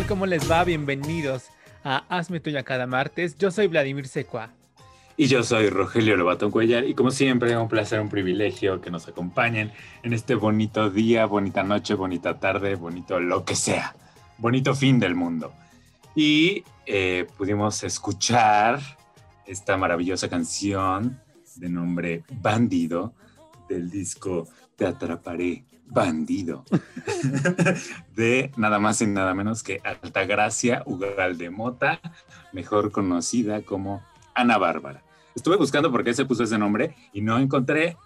tal? ¿Cómo les va? Bienvenidos a Hazme Tuya cada martes. Yo soy Vladimir Secua. Y yo soy Rogelio Lobatón Cuellar y como siempre un placer, un privilegio que nos acompañen en este bonito día, bonita noche, bonita tarde, bonito lo que sea, bonito fin del mundo. Y eh, pudimos escuchar esta maravillosa canción de nombre Bandido del disco Te atraparé, bandido, de nada más y nada menos que Altagracia Ugalde Mota, mejor conocida como Ana Bárbara. Estuve buscando por qué se puso ese nombre y no encontré,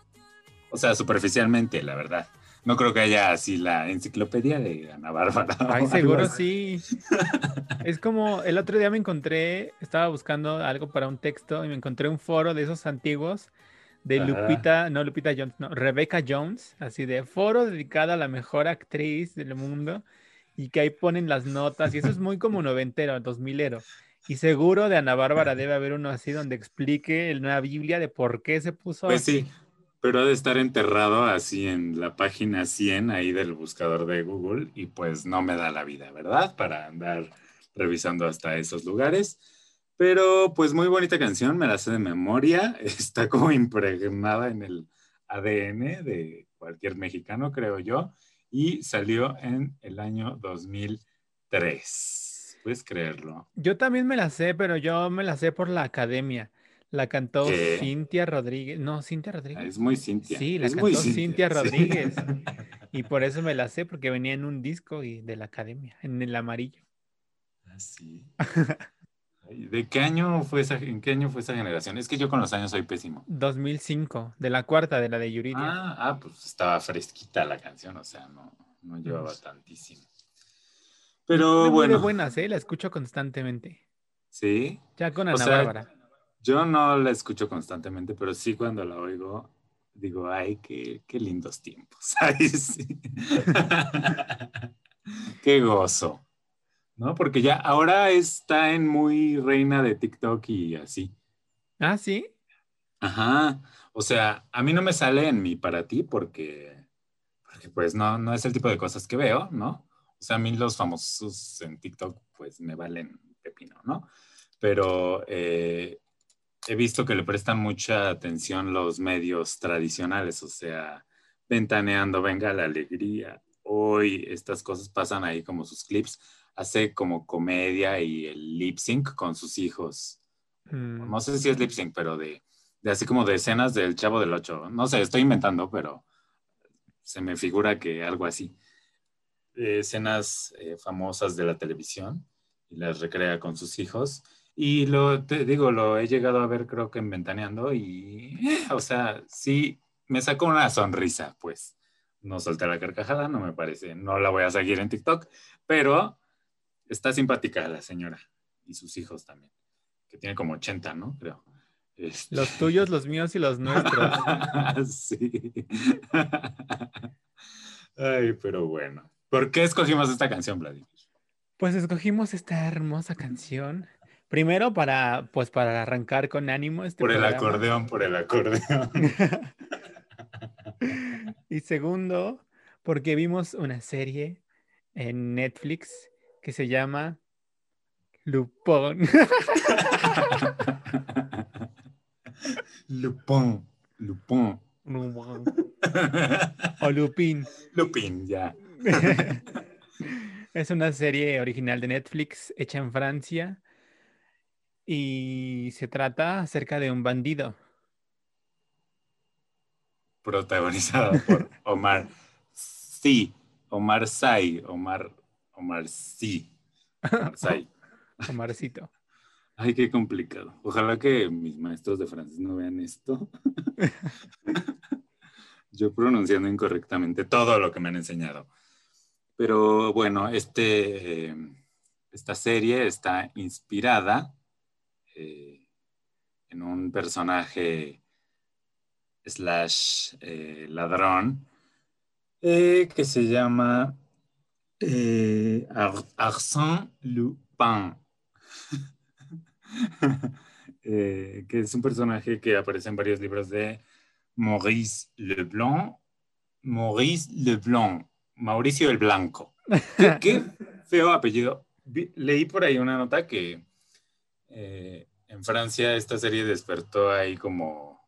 o sea, superficialmente, la verdad. No creo que haya así la enciclopedia de Ana Bárbara. Ay, seguro sí. Es como el otro día me encontré, estaba buscando algo para un texto y me encontré un foro de esos antiguos de. Lupita, no Lupita Jones, no, Rebecca Jones, así de foro dedicado a la mejor actriz del mundo y que ahí ponen las notas y eso es muy como noventero, dos milero. Y seguro de Ana Bárbara debe haber uno así donde explique en una Biblia de por qué se puso Pues así. sí, pero ha de estar enterrado así en la página 100 ahí del buscador de Google y pues no me da la vida, ¿verdad? Para andar revisando hasta esos lugares. Pero pues muy bonita canción, me la sé de memoria, está como impregnada en el ADN de cualquier mexicano, creo yo, y salió en el año 2003. ¿Puedes creerlo? Yo también me la sé, pero yo me la sé por la academia. La cantó ¿Qué? Cintia Rodríguez. No, Cintia Rodríguez. Es muy Cintia. Sí, la es cantó Cintia. Rodríguez. Y por eso me la sé, porque venía en un disco y de la academia, en el amarillo. Ah, sí. ¿De qué año fue esa, en qué año fue esa generación? Es que yo con los años soy pésimo. 2005, de la cuarta, de la de Yuridia. Ah, ah, pues estaba fresquita la canción, o sea, no, no llevaba Pues- tantísimo. Pero Tiene muy bueno, buenas, ¿eh? La escucho constantemente. sí. Ya con O Ana sea, Bárbara. Yo no la escucho constantemente, pero sí cuando la oigo, digo, ay, qué, qué lindos tiempos. Sí. qué gozo. ¿No? Porque ya ahora está en muy reina de TikTok y así. Ah, sí. Ajá. O sea, a mí no me sale en mi para ti porque, porque pues no, no es el tipo de cosas que veo, ¿no? O sea, a mí los famosos en TikTok pues me valen pepino, ¿no? Pero eh, he visto que le prestan mucha atención los medios tradicionales, o sea, ventaneando, venga la alegría. Hoy estas cosas pasan ahí como sus clips, hace como comedia y el lip sync con sus hijos. Mm, No sé si es lip sync, pero de, de así como de escenas del Chavo del Ocho. No sé, estoy inventando, pero se me figura que algo así. Eh, escenas eh, famosas de la televisión y las recrea con sus hijos. Y lo, te digo, lo he llegado a ver creo que en Ventaneando y, eh, o sea, sí, me sacó una sonrisa, pues. No solté la carcajada, no me parece, no la voy a seguir en TikTok, pero está simpática la señora y sus hijos también, que tiene como 80, ¿no? Creo. Este- Los tuyos, los míos y los nuestros. sí. Ay, pero bueno. ¿Por qué escogimos esta canción, Vladimir? Pues escogimos esta hermosa canción. Primero para, pues para arrancar con ánimo este Por el acordeón, por el acordeón. Y segundo, porque vimos una serie en Netflix que se llama Lupón. Lupin, Lupin. o Lupin. Lupin, ya. Es una serie original de Netflix hecha en Francia y se trata acerca de un bandido. Protagonizada por Omar Sí, Omar Sy, Omar, Omar Sí. Omar. Omarcito. Ay, qué complicado. Ojalá que mis maestros de francés no vean esto. Yo pronunciando incorrectamente todo lo que me han enseñado. Pero bueno, este, eh, esta serie está inspirada eh, en un personaje slash eh, ladrón que se llama eh, Ar- Arsène Lupin. Eh, que es un personaje que aparece en varios libros de Maurice Leblanc. Maurice Leblanc, Mauricio el Blanco. Qué, qué feo apellido. Leí por ahí una nota que eh, en Francia esta serie despertó ahí como...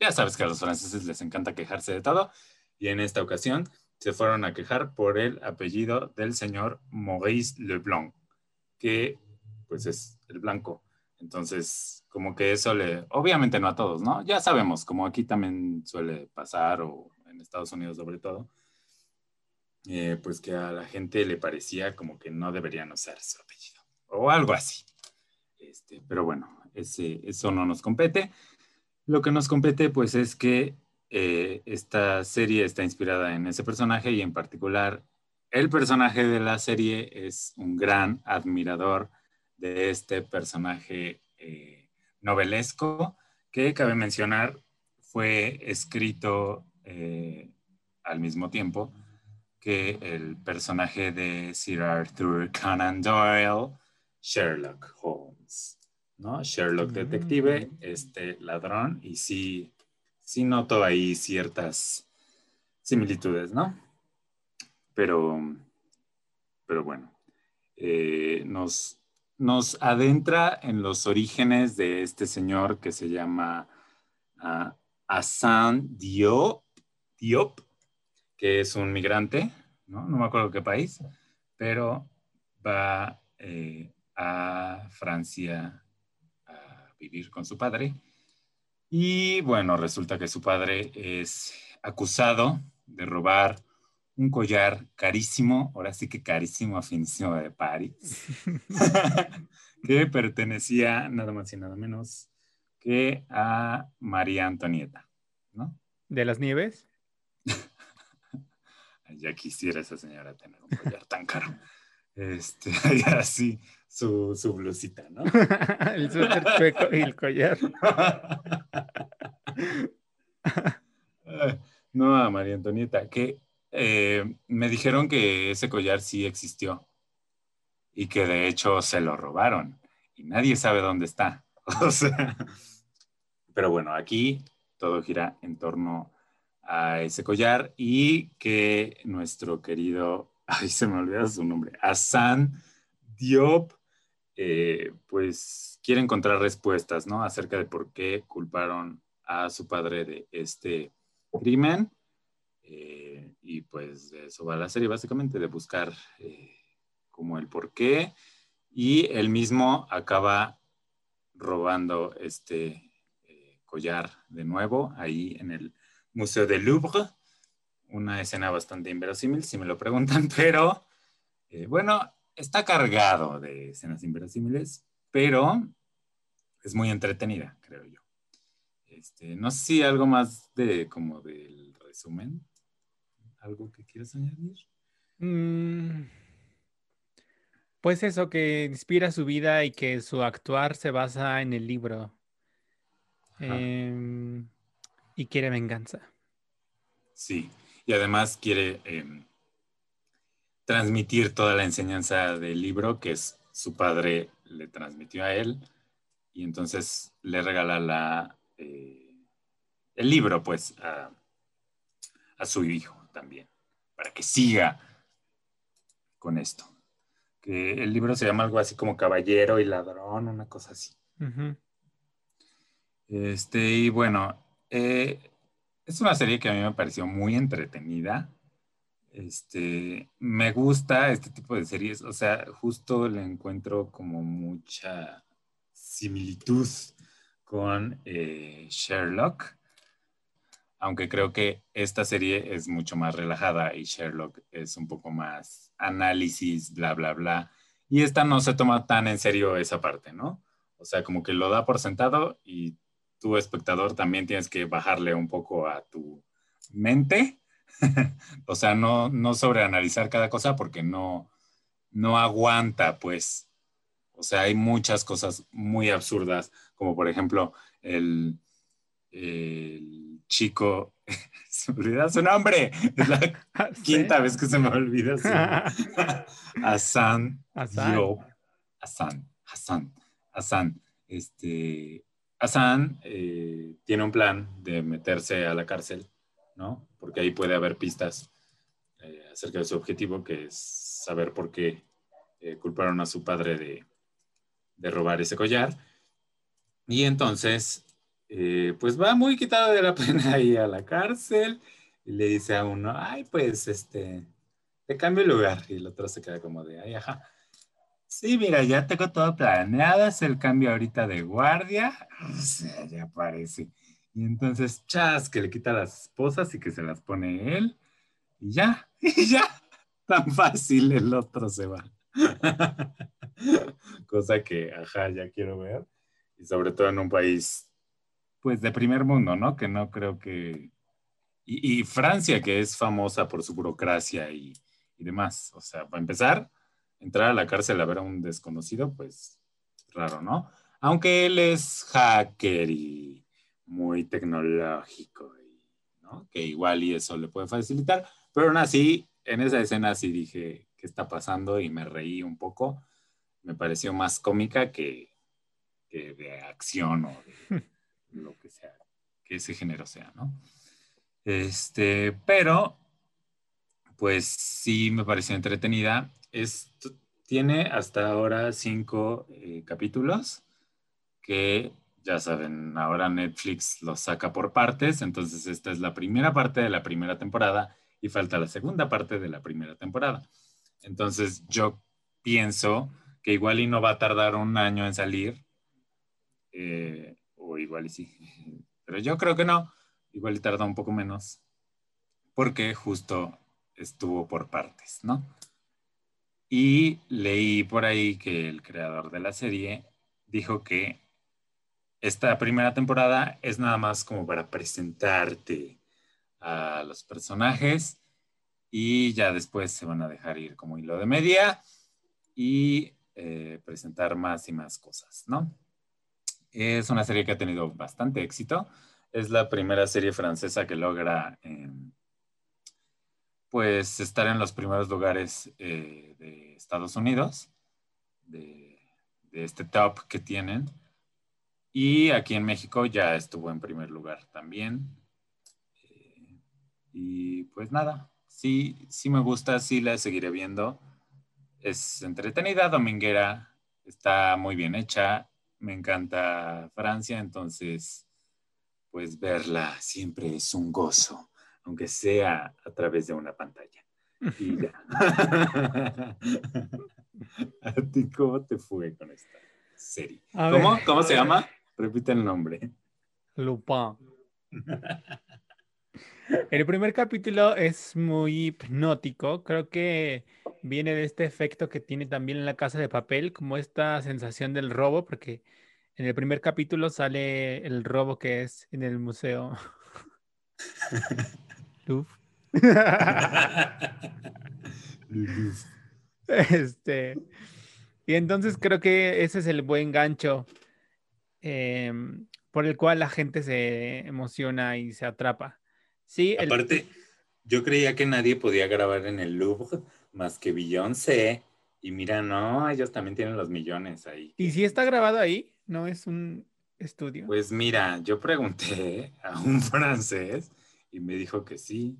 Ya sabes que a los franceses les encanta quejarse de todo. Y en esta ocasión se fueron a quejar por el apellido del señor Maurice Leblanc, que pues es el blanco. Entonces, como que eso le, obviamente no a todos, ¿no? Ya sabemos, como aquí también suele pasar, o en Estados Unidos sobre todo, eh, pues que a la gente le parecía como que no deberían usar su apellido, o algo así. Este, pero bueno, ese, eso no nos compete. Lo que nos compete, pues, es que eh, esta serie está inspirada en ese personaje y en particular el personaje de la serie es un gran admirador de este personaje eh, novelesco que cabe mencionar fue escrito eh, al mismo tiempo que el personaje de Sir Arthur Conan Doyle, Sherlock Holmes, ¿no? Sherlock detective, este ladrón, y sí, sí noto ahí ciertas similitudes, ¿no? Pero, pero bueno, eh, nos, nos adentra en los orígenes de este señor que se llama uh, Hassan Diop, que es un migrante, ¿no? No me acuerdo qué país, pero va eh, a Francia a vivir con su padre. Y bueno, resulta que su padre es acusado de robar un collar carísimo, ahora sí que carísimo, finísimo de París, que pertenecía nada más y nada menos que a María Antonieta, ¿no? ¿De las nieves? ya quisiera esa señora tener un collar tan caro. Este, así su, su blusita, ¿no? el suéter chueco y el collar. no, a María Antonieta, que eh, me dijeron que ese collar sí existió y que de hecho se lo robaron y nadie sabe dónde está. O sea, pero bueno, aquí todo gira en torno a ese collar y que nuestro querido, ay, se me olvida su nombre, Hassan Diop, eh, pues quiere encontrar respuestas, ¿no? Acerca de por qué culparon a su padre de este crimen. Eh, y pues eso va la serie, básicamente, de buscar eh, como el por qué. Y él mismo acaba robando este eh, collar de nuevo ahí en el Museo del Louvre. Una escena bastante inverosímil, si me lo preguntan, pero bueno, está cargado de escenas inverosímiles, pero es muy entretenida, creo yo. Este, no sé si algo más de como del resumen. ¿Algo que quieras añadir? Mm, pues eso, que inspira su vida y que su actuar se basa en el libro. Eh, y quiere venganza. Sí, y además quiere eh, transmitir toda la enseñanza del libro que es, su padre le transmitió a él y entonces le regala la, eh, el libro pues a, a su hijo también, para que siga con esto. Que el libro se llama algo así como Caballero y Ladrón, una cosa así. Uh -huh. Este, y bueno, eh, es una serie que a mí me pareció muy entretenida. Este, me gusta este tipo de series, o sea, justo le encuentro como mucha similitud con eh, Sherlock, aunque creo que esta serie es mucho más relajada y Sherlock es un poco más análisis, bla, bla, bla. Y esta no se toma tan en serio esa parte, ¿no? O sea, como que lo da por sentado y tu espectador también tienes que bajarle un poco a tu mente. o sea, no, no sobreanalizar cada cosa porque no, no aguanta, pues. O sea, hay muchas cosas muy absurdas, como por ejemplo el, el chico, se me olvida su nombre, es la ¿Sí? quinta vez que se me olvida su Hassan, Hassan. Yo, Hassan, Hassan, Hassan, este, Hassan eh, tiene un plan de meterse a la cárcel, ¿no? Porque ahí puede haber pistas eh, acerca de su objetivo, que es saber por qué eh, culparon a su padre de, de robar ese collar. Y entonces, eh, pues va muy quitado de la pena ahí a la cárcel y le dice a uno, ay, pues, este, te cambio el lugar. Y el otro se queda como de, ay, ajá. Sí, mira, ya tengo todo planeado, es el cambio ahorita de guardia. O sea, ya parece. Y entonces, chas, que le quita las esposas y que se las pone él. Y ya, y ya. Tan fácil el otro se va. Cosa que, ajá, ya quiero ver. Y sobre todo en un país, pues, de primer mundo, ¿no? Que no creo que... Y, y Francia, que es famosa por su burocracia y, y demás. O sea, para empezar, entrar a la cárcel a ver a un desconocido, pues, raro, ¿no? Aunque él es hacker y muy tecnológico, ¿no? Que igual y eso le puede facilitar. Pero aún así, en esa escena sí dije, ¿qué está pasando? Y me reí un poco. Me pareció más cómica que, que de acción o de lo que sea, que ese género sea, ¿no? Este, pero, pues sí me pareció entretenida. Es, tiene hasta ahora cinco eh, capítulos que ya saben, ahora Netflix los saca por partes, entonces esta es la primera parte de la primera temporada y falta la segunda parte de la primera temporada. Entonces yo pienso que igual y no va a tardar un año en salir, eh, o igual y sí, pero yo creo que no, igual y tarda un poco menos, porque justo estuvo por partes, ¿no? Y leí por ahí que el creador de la serie dijo que esta primera temporada es nada más como para presentarte a los personajes y ya después se van a dejar ir como hilo de media y eh, presentar más y más cosas, ¿no? Es una serie que ha tenido bastante éxito. Es la primera serie francesa que logra eh, pues estar en los primeros lugares eh, de Estados Unidos, de, de este top que tienen. Y aquí en México ya estuvo en primer lugar también. Eh, y pues nada, sí, sí me gusta, sí la seguiré viendo. Es entretenida, dominguera, está muy bien hecha. Me encanta Francia, entonces, pues verla siempre es un gozo, aunque sea a través de una pantalla. Y ya. ¿A ti cómo te fue con esta serie? A ¿Cómo? ver. ¿Cómo se llama? Repite el nombre. Lupin. El primer capítulo es muy hipnótico. Creo que viene de este efecto que tiene también en la casa de papel, como esta sensación del robo, porque en el primer capítulo sale el robo que es en el museo. Este, y entonces creo que ese es el buen gancho em, por el cual la gente se emociona y se atrapa. Sí, el- Aparte, yo creía que nadie podía grabar en el Louvre más que Beyoncé. Y mira, no, ellos también tienen los millones ahí. y si está grabado ahí, no es un estudio. Pues mira, yo pregunté a un francés y me dijo que sí.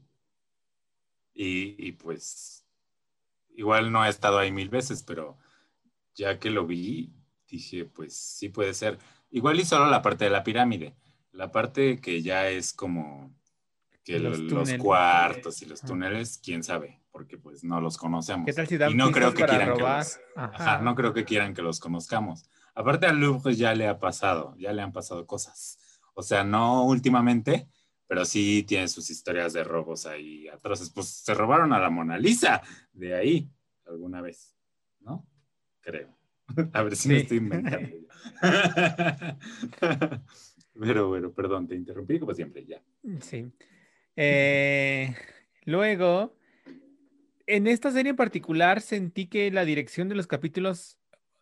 Y, y pues, igual no he estado ahí mil veces, pero ya que lo vi, dije, pues sí puede ser. Igual y solo la parte de la pirámide. La parte que ya es como que Los cuartos y los túneles, quién sabe, porque pues no los conocemos. ¿Qué tal si dan y no creo que quieran que los- Ajá. Ajá, no creo que quieran que los conozcamos. Aparte al Louvre ya le ha pasado, ya le han pasado cosas. O sea, no últimamente, pero sí tiene sus historias de robos ahí atroces. Pues se robaron a la Mona Lisa de ahí alguna vez, ¿no? Creo. A ver si me Sí. estoy inventando. Pero bueno, perdón, te interrumpí como siempre, ya. Sí. Eh, luego, en esta serie en particular sentí que la dirección de los capítulos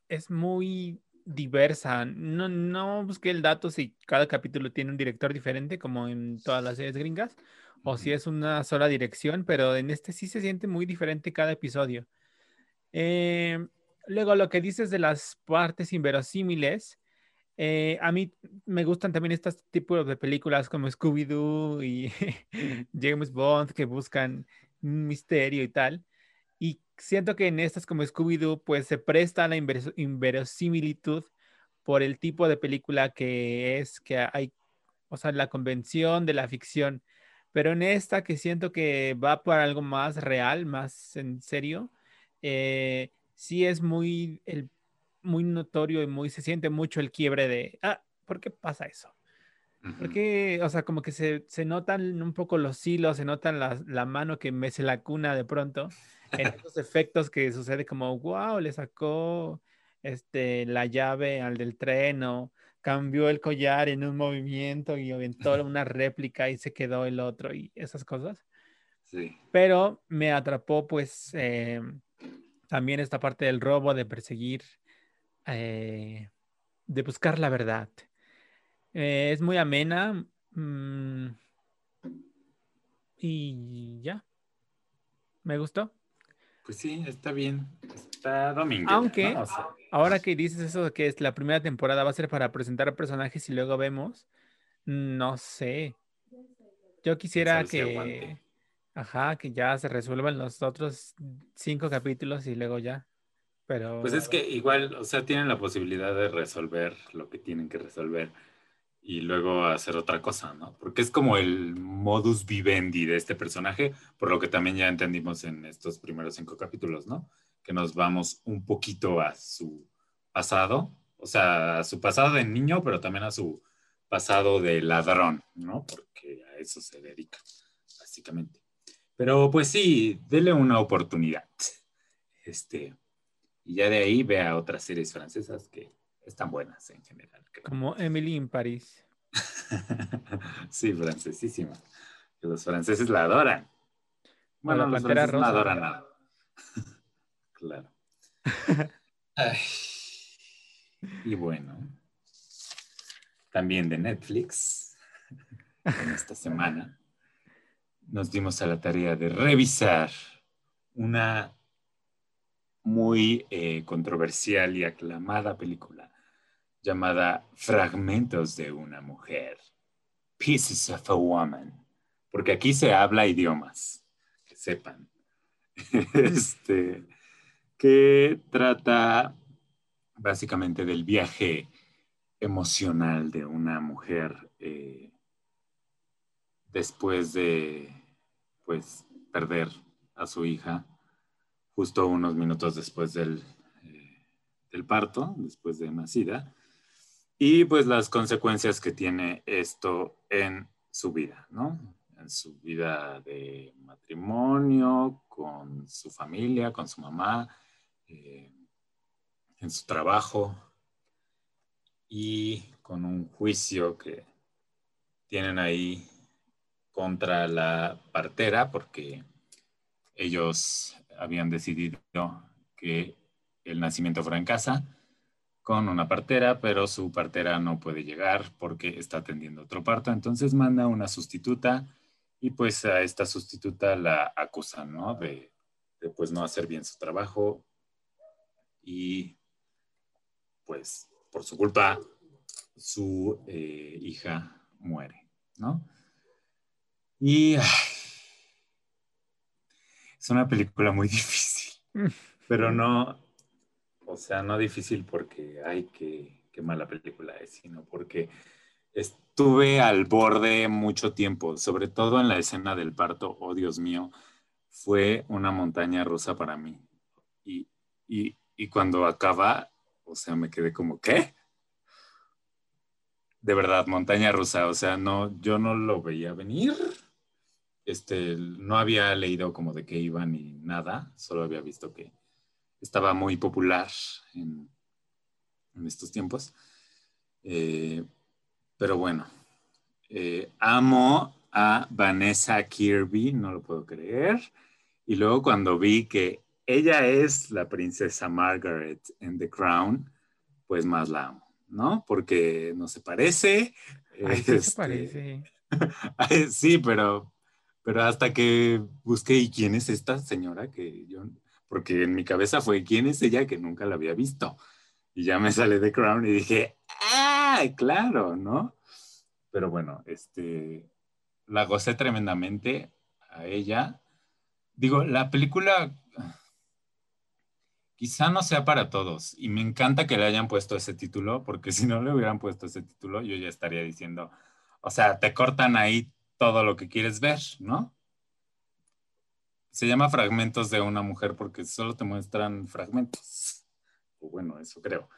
es muy diversa. No, no busqué el dato si cada capítulo tiene un director diferente, como en todas las series gringas, o si es una sola dirección, pero en este sí se siente muy diferente cada episodio. Eh, luego, lo que dices de las partes inverosímiles, eh, a mí me gustan también estos tipos de películas como Scooby-Doo y James Bond que buscan un misterio y tal. Y siento que en estas como Scooby-Doo, pues se presta a la inveros- inverosimilitud por el tipo de película que es, que hay, o sea, la convención de la ficción. Pero en esta que siento que va por algo más real, más en serio, eh, sí es muy, el, muy notorio y muy, se siente mucho el quiebre de, ah, ¿por qué pasa eso? Porque, o sea, como que se, se notan un poco los hilos, se notan la, la mano que mece la cuna de pronto, en esos efectos que sucede como, wow, le sacó este, la llave al del tren o cambió el collar en un movimiento y aventó una réplica y se quedó el otro y esas cosas. Sí. Pero me atrapó pues eh, también esta parte del robo, de perseguir, eh, de buscar la verdad. Eh, es muy amena. mm, y ya. Me gustó. Pues sí, está bien. Está domingo. Aunque- Ahora que dices eso de que es la primera temporada va a ser para presentar a personajes y luego vemos, no sé. Yo quisiera que, aguante. Ajá, que ya se resuelvan los otros cinco capítulos y luego ya. Pero Pues es que igual, o sea, tienen la posibilidad de resolver lo que tienen que resolver y luego hacer otra cosa, ¿no? Porque es como el modus vivendi de este personaje, por lo que también ya entendimos en estos primeros cinco capítulos, ¿no? Que nos vamos un poquito a su pasado, o sea, a su pasado de niño, pero también a su pasado de ladrón, ¿no? Porque a eso se dedica, básicamente. Pero pues sí, dele una oportunidad. Este, y ya de ahí vea otras series francesas que están buenas en general. creo. como Emily en París. sí, francesísima. Los franceses la adoran. Bueno, la los franceses no Rosa. adoran nada. claro. Ay. Y bueno, también de Netflix, en esta semana, nos dimos a la tarea de revisar una muy eh, controversial y aclamada película llamada Fragmentos de una mujer, Pieces of a Woman, porque aquí se habla idiomas, que sepan. este, que trata básicamente del viaje emocional de una mujer eh, después de pues perder a su hija justo unos minutos después del, eh, parto, después de nacida, y pues las consecuencias que tiene esto en su vida, ¿no? En su vida de matrimonio, con su familia, con su mamá, eh, en su trabajo y con un juicio que tienen ahí contra la partera porque ellos habían decidido que el nacimiento fuera en casa con una partera, pero su partera no puede llegar porque está atendiendo otro parto, entonces manda una sustituta y pues a esta sustituta la acusan, ¿no? De, pues no hacer bien su trabajo y pues por su culpa su eh, hija muere, ¿no? Y es una película muy difícil, pero no, o sea, no difícil porque, ay, qué, qué mala película es, sino porque estuve al borde mucho tiempo, sobre todo en la escena del parto, oh Dios mío, fue una montaña rusa para mí. Y, y, y cuando acaba, o sea, me quedé como, ¿qué? De verdad, montaña rusa, o sea, no, yo no lo veía venir. Este, no había leído como de qué iba ni nada, solo había visto que estaba muy popular en, en estos tiempos. Eh, pero bueno, eh, amo a Vanessa Kirby, no lo puedo creer. Y luego cuando vi que ella es la princesa Margaret en The Crown, pues más la amo, ¿no? Porque no se parece. Ay, sí se este, parece. Sí, pero, pero hasta que busqué, ¿y quién es esta señora? Que yo, porque en mi cabeza fue, ¿quién es ella que nunca la había visto? Y ya me sale The Crown y dije, ¡ah, claro! ¿No? Pero bueno, este, la gocé tremendamente a ella. Digo, la película quizá no sea para todos y me encanta que le hayan puesto ese título porque si no le hubieran puesto ese título yo ya estaría diciendo, o sea, te cortan ahí todo lo que quieres ver, ¿no? Se llama Fragmentos de una mujer porque solo te muestran fragmentos. O bueno, eso creo.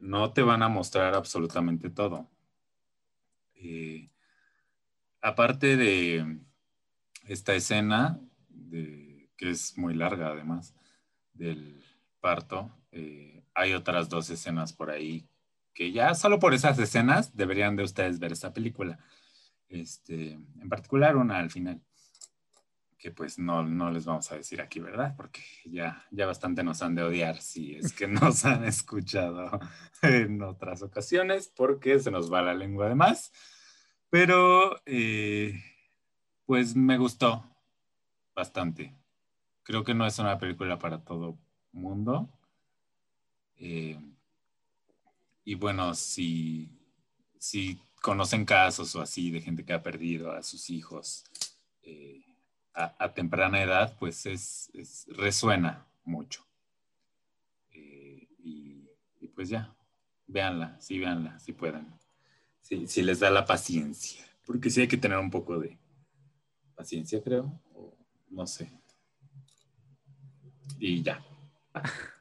No te van a mostrar absolutamente todo. Eh, aparte de esta escena, que es muy larga además, del parto, eh, hay otras dos escenas por ahí que ya solo por esas escenas deberían de ustedes ver esta película. Este, en particular una al final, que pues no, no les vamos a decir aquí, ¿verdad? Porque ya, ya bastante nos han de odiar si es que nos han escuchado en otras ocasiones, porque se nos va la lengua de más. Pero, eh, pues me gustó bastante. Creo que no es una película para todo mundo. Eh, y bueno, si, si conocen casos o así de gente que ha perdido a sus hijos eh, a, a, temprana edad, pues es, es resuena mucho. Eh, y, y, pues ya, véanla, sí, véanla, si pueden. Sí, si les da la paciencia, porque sí hay que tener un poco de paciencia, creo, o no sé. Y ya.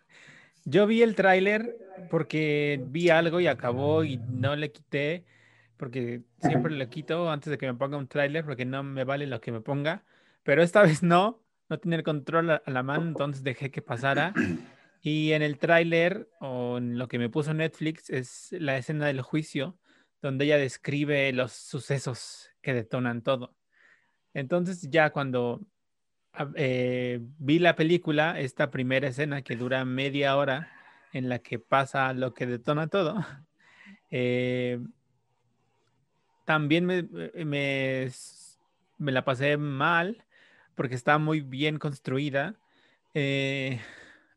Yo vi el tráiler porque vi algo y acabó y no le quité, porque siempre le quito antes de que me ponga un tráiler porque no me vale lo que me ponga, pero esta vez no, no tenía el control a la mano, entonces dejé que pasara. Y en el tráiler o en lo que me puso Netflix es la escena del juicio, donde ella describe los sucesos que detonan todo. Entonces ya cuando eh, vi la película, esta primera escena que dura media hora en la que pasa lo que detona todo, eh, también me, me, me, la pasé mal porque está muy bien construida. Eh,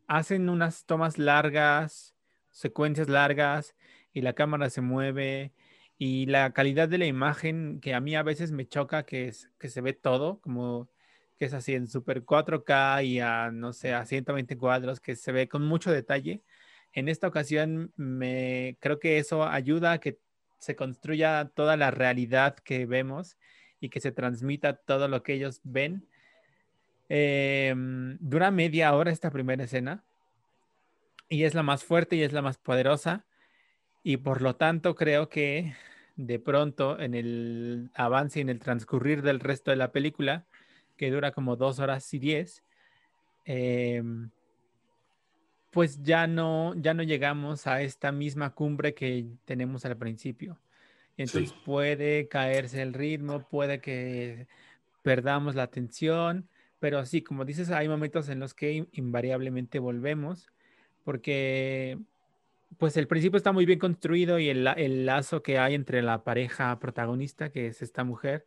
hacen unas tomas largas, secuencias largas y la cámara se mueve y la calidad de la imagen que a mí a veces me choca que, que se ve todo como que es así en super 4K y a, no sé, a 120 cuadros, que se ve con mucho detalle. En esta ocasión, me creo que eso ayuda a que se construya toda la realidad que vemos y que se transmita todo lo que ellos ven. Eh, dura media hora esta primera escena y es la más fuerte y es la más poderosa y por lo tanto creo que de pronto en el avance y en el transcurrir del resto de la película que dura como dos horas y diez, eh, pues ya no, ya no llegamos a esta misma cumbre que tenemos al principio. Entonces sí. puede caerse el ritmo, puede que perdamos la atención, pero así como dices, hay momentos en los que invariablemente volvemos, porque pues el principio está muy bien construido y el, el lazo que hay entre la pareja protagonista, que es esta mujer,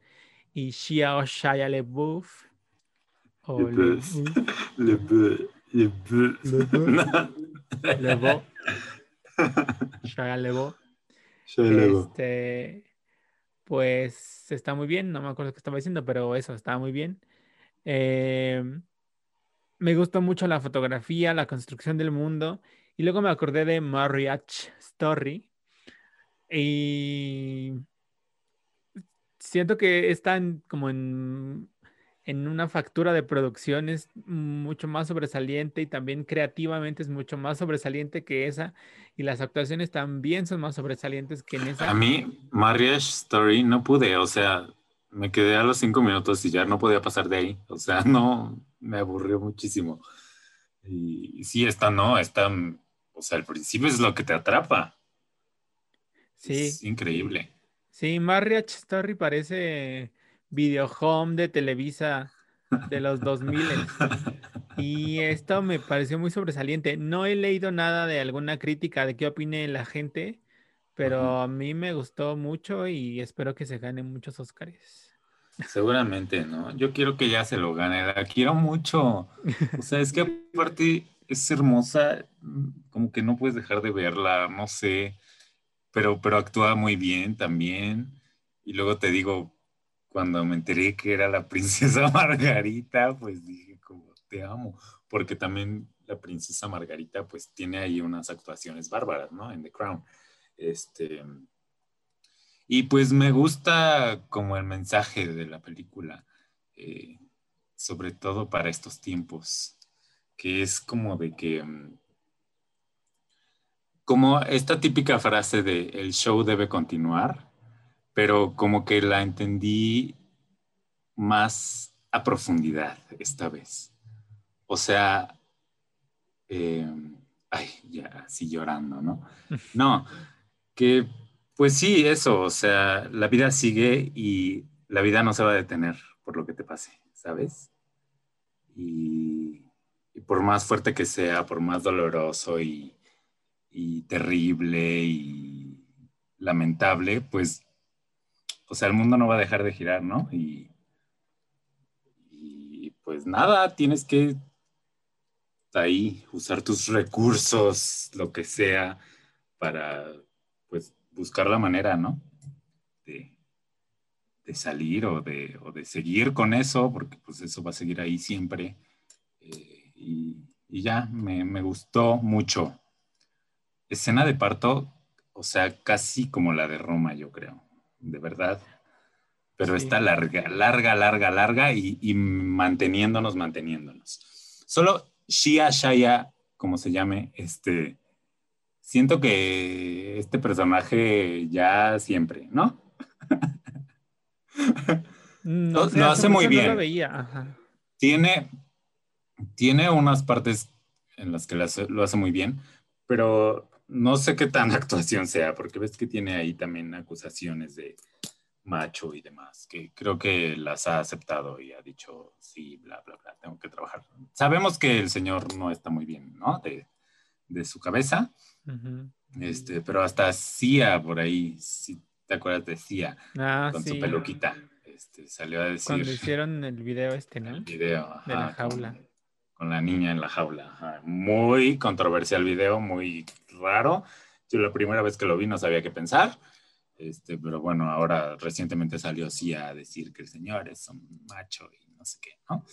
y Shia Shia LeBouf. O Le Beau. Le Beau. Le Beau. Le Beau. Este, pues está muy bien, no me acuerdo qué estaba diciendo, pero eso, está muy bien. Eh, me gustó mucho la fotografía, la construcción del mundo, y luego me acordé de Marriage Story, y siento que están como en, en, una factura de producción es mucho más sobresaliente y también creativamente es mucho más sobresaliente que esa y las actuaciones también son más sobresalientes que en esa. A mí, Marriage Story no pude, o sea, me quedé a los cinco minutos y ya no podía pasar de ahí, o sea, no, me aburrió muchísimo. Y sí, esta no, esta, o sea, al principio es lo que te atrapa. Sí. Es increíble. Sí, Marriage Story parece video home de Televisa de los 2000. Y esto me pareció muy sobresaliente. No he leído nada de alguna crítica de qué opine la gente, pero a mí me gustó mucho y espero que se gane muchos Óscares. Seguramente, ¿no? Yo quiero que ya se lo gane, la quiero mucho. O sea, es que aparte es hermosa, como que no puedes dejar de verla, no sé, pero, pero actúa muy bien también. Y luego te digo, cuando me enteré que era la princesa Margarita, pues dije como, te amo, porque también la princesa Margarita pues tiene ahí unas actuaciones bárbaras, ¿no? En The Crown. Este, y pues me gusta como el mensaje de la película, eh, sobre todo para estos tiempos, que es como de que, mm, como esta típica frase de el show debe continuar, pero como que la entendí más a profundidad esta vez. O sea, eh, ay, ya así llorando, ¿no? No, que pues sí, eso, o sea, la vida sigue y la vida no se va a detener por lo que te pase, ¿sabes? Y, por más fuerte que sea, por más doloroso y, terrible y lamentable, pues, o sea, el mundo no va a dejar de girar, ¿no? Y, y pues nada, tienes que ahí usar tus recursos, lo que sea, para buscar la manera, ¿no? De, salir o de, seguir con eso, porque pues eso va a seguir ahí siempre. Eh, y, ya, me, gustó mucho. Escena de parto, o sea, casi como la de Roma, yo creo, de verdad. Pero está larga, larga, larga, larga y, y manteniéndonos, manteniéndonos. Solo Shia Shaya, como se llame, este, siento que este personaje ya siempre, ¿no? Mm, lo, hace muy bien. veía. Tiene, tiene unas partes en las que lo hace, muy bien, pero no sé qué tan actuación sea, porque ves que tiene ahí también acusaciones de macho y demás, que creo que las ha aceptado y ha dicho, sí, bla, bla, bla, tengo que trabajar. Sabemos que el señor no está muy bien, ¿no? De, de su cabeza, este, pero hasta Cia por ahí, si te acuerdas de Cia, ah, con su peluquita, este, salió a decir. Cuando hicieron el video este, ¿no? El video, de la jaula. Con, la niña en la jaula. Muy controversial video, muy raro. Yo la primera vez que lo vi no sabía qué pensar. Este, pero bueno, ahora recientemente salió Cia a decir que el señor es un macho y no sé qué, ¿no?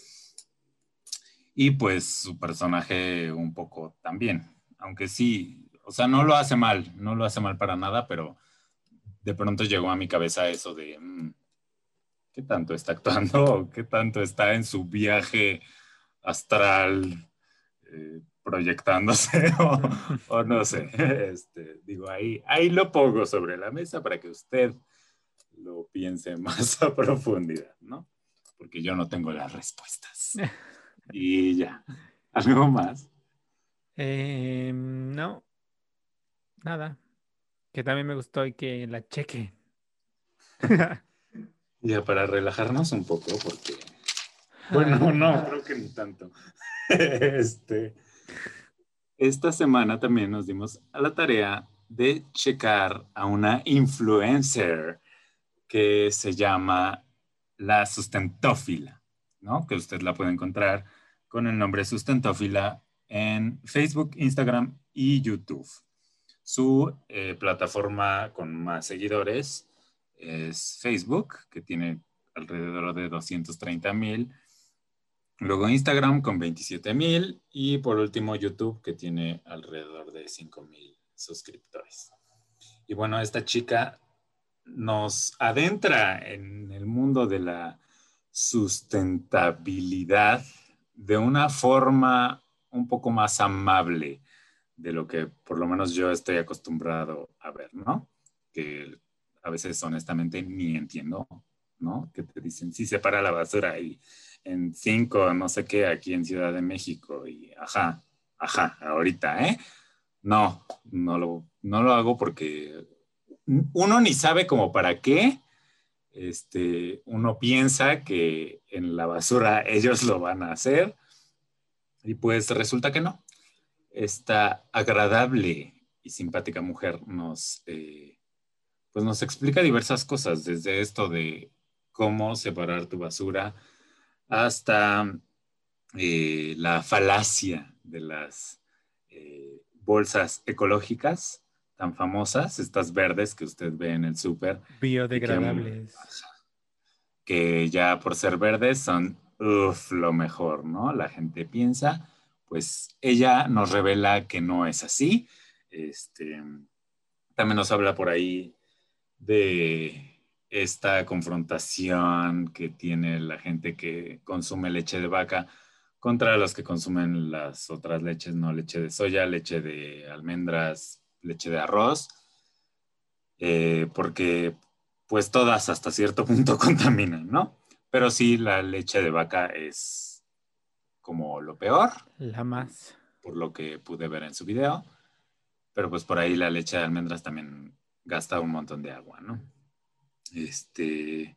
Y pues su personaje un poco también, aunque sí, o sea, no lo hace mal, no lo hace mal para nada, pero de pronto llegó a mi cabeza eso de, mm, ¿qué tanto está actuando? ¿Qué tanto está en su viaje astral eh, proyectándose? o, no sé, este, digo, ahí, ahí lo pongo sobre la mesa para que usted lo piense más a profundidad, ¿no? Porque yo no tengo las respuestas. Y ya, algo más. Eh, no, nada. Que también me gustó y que la cheque. ya para relajarnos un poco, porque. Bueno, no, creo que ni tanto. este, esta semana también nos dimos a la tarea de checar a una influencer que se llama la sustentófila, ¿no? Que usted la puede encontrar con el nombre sustentófila en Facebook, Instagram y YouTube. Su eh, plataforma con más seguidores es Facebook, que tiene alrededor de 230 mil. Luego Instagram con 27 mil. Y por último YouTube, que tiene alrededor de 5 mil suscriptores. Y bueno, esta chica nos adentra en el mundo de la sustentabilidad de una forma un poco más amable de lo que por lo menos yo estoy acostumbrado a ver, ¿no? Que a veces honestamente ni entiendo, ¿no? Que te dicen, sí, separa la basura y en cinco, no sé qué, aquí en Ciudad de México y ajá, ajá, ahorita, ¿eh? No, no lo, no lo hago porque uno ni sabe como para qué. Este, uno piensa que en la basura ellos lo van a hacer Y pues resulta que no. Esta agradable y simpática mujer nos, eh, pues nos explica diversas cosas, desde esto de cómo separar tu basura hasta eh, la falacia de las eh, bolsas ecológicas tan famosas, estas verdes que usted ve en el súper, Biodegradables. que ya por ser verdes son uf, lo mejor, ¿no? La gente piensa, pues ella nos revela que no es así. Este, también nos habla por ahí de esta confrontación que tiene la gente que consume leche de vaca contra los que consumen las otras leches, no leche de soya, leche de almendras, leche de arroz, eh, porque pues todas hasta cierto punto contaminan, ¿no? Pero sí, la leche de vaca es como lo peor, La más. por lo que pude ver en su video, pero pues por ahí la leche de almendras también gasta un montón de agua, ¿no? Este,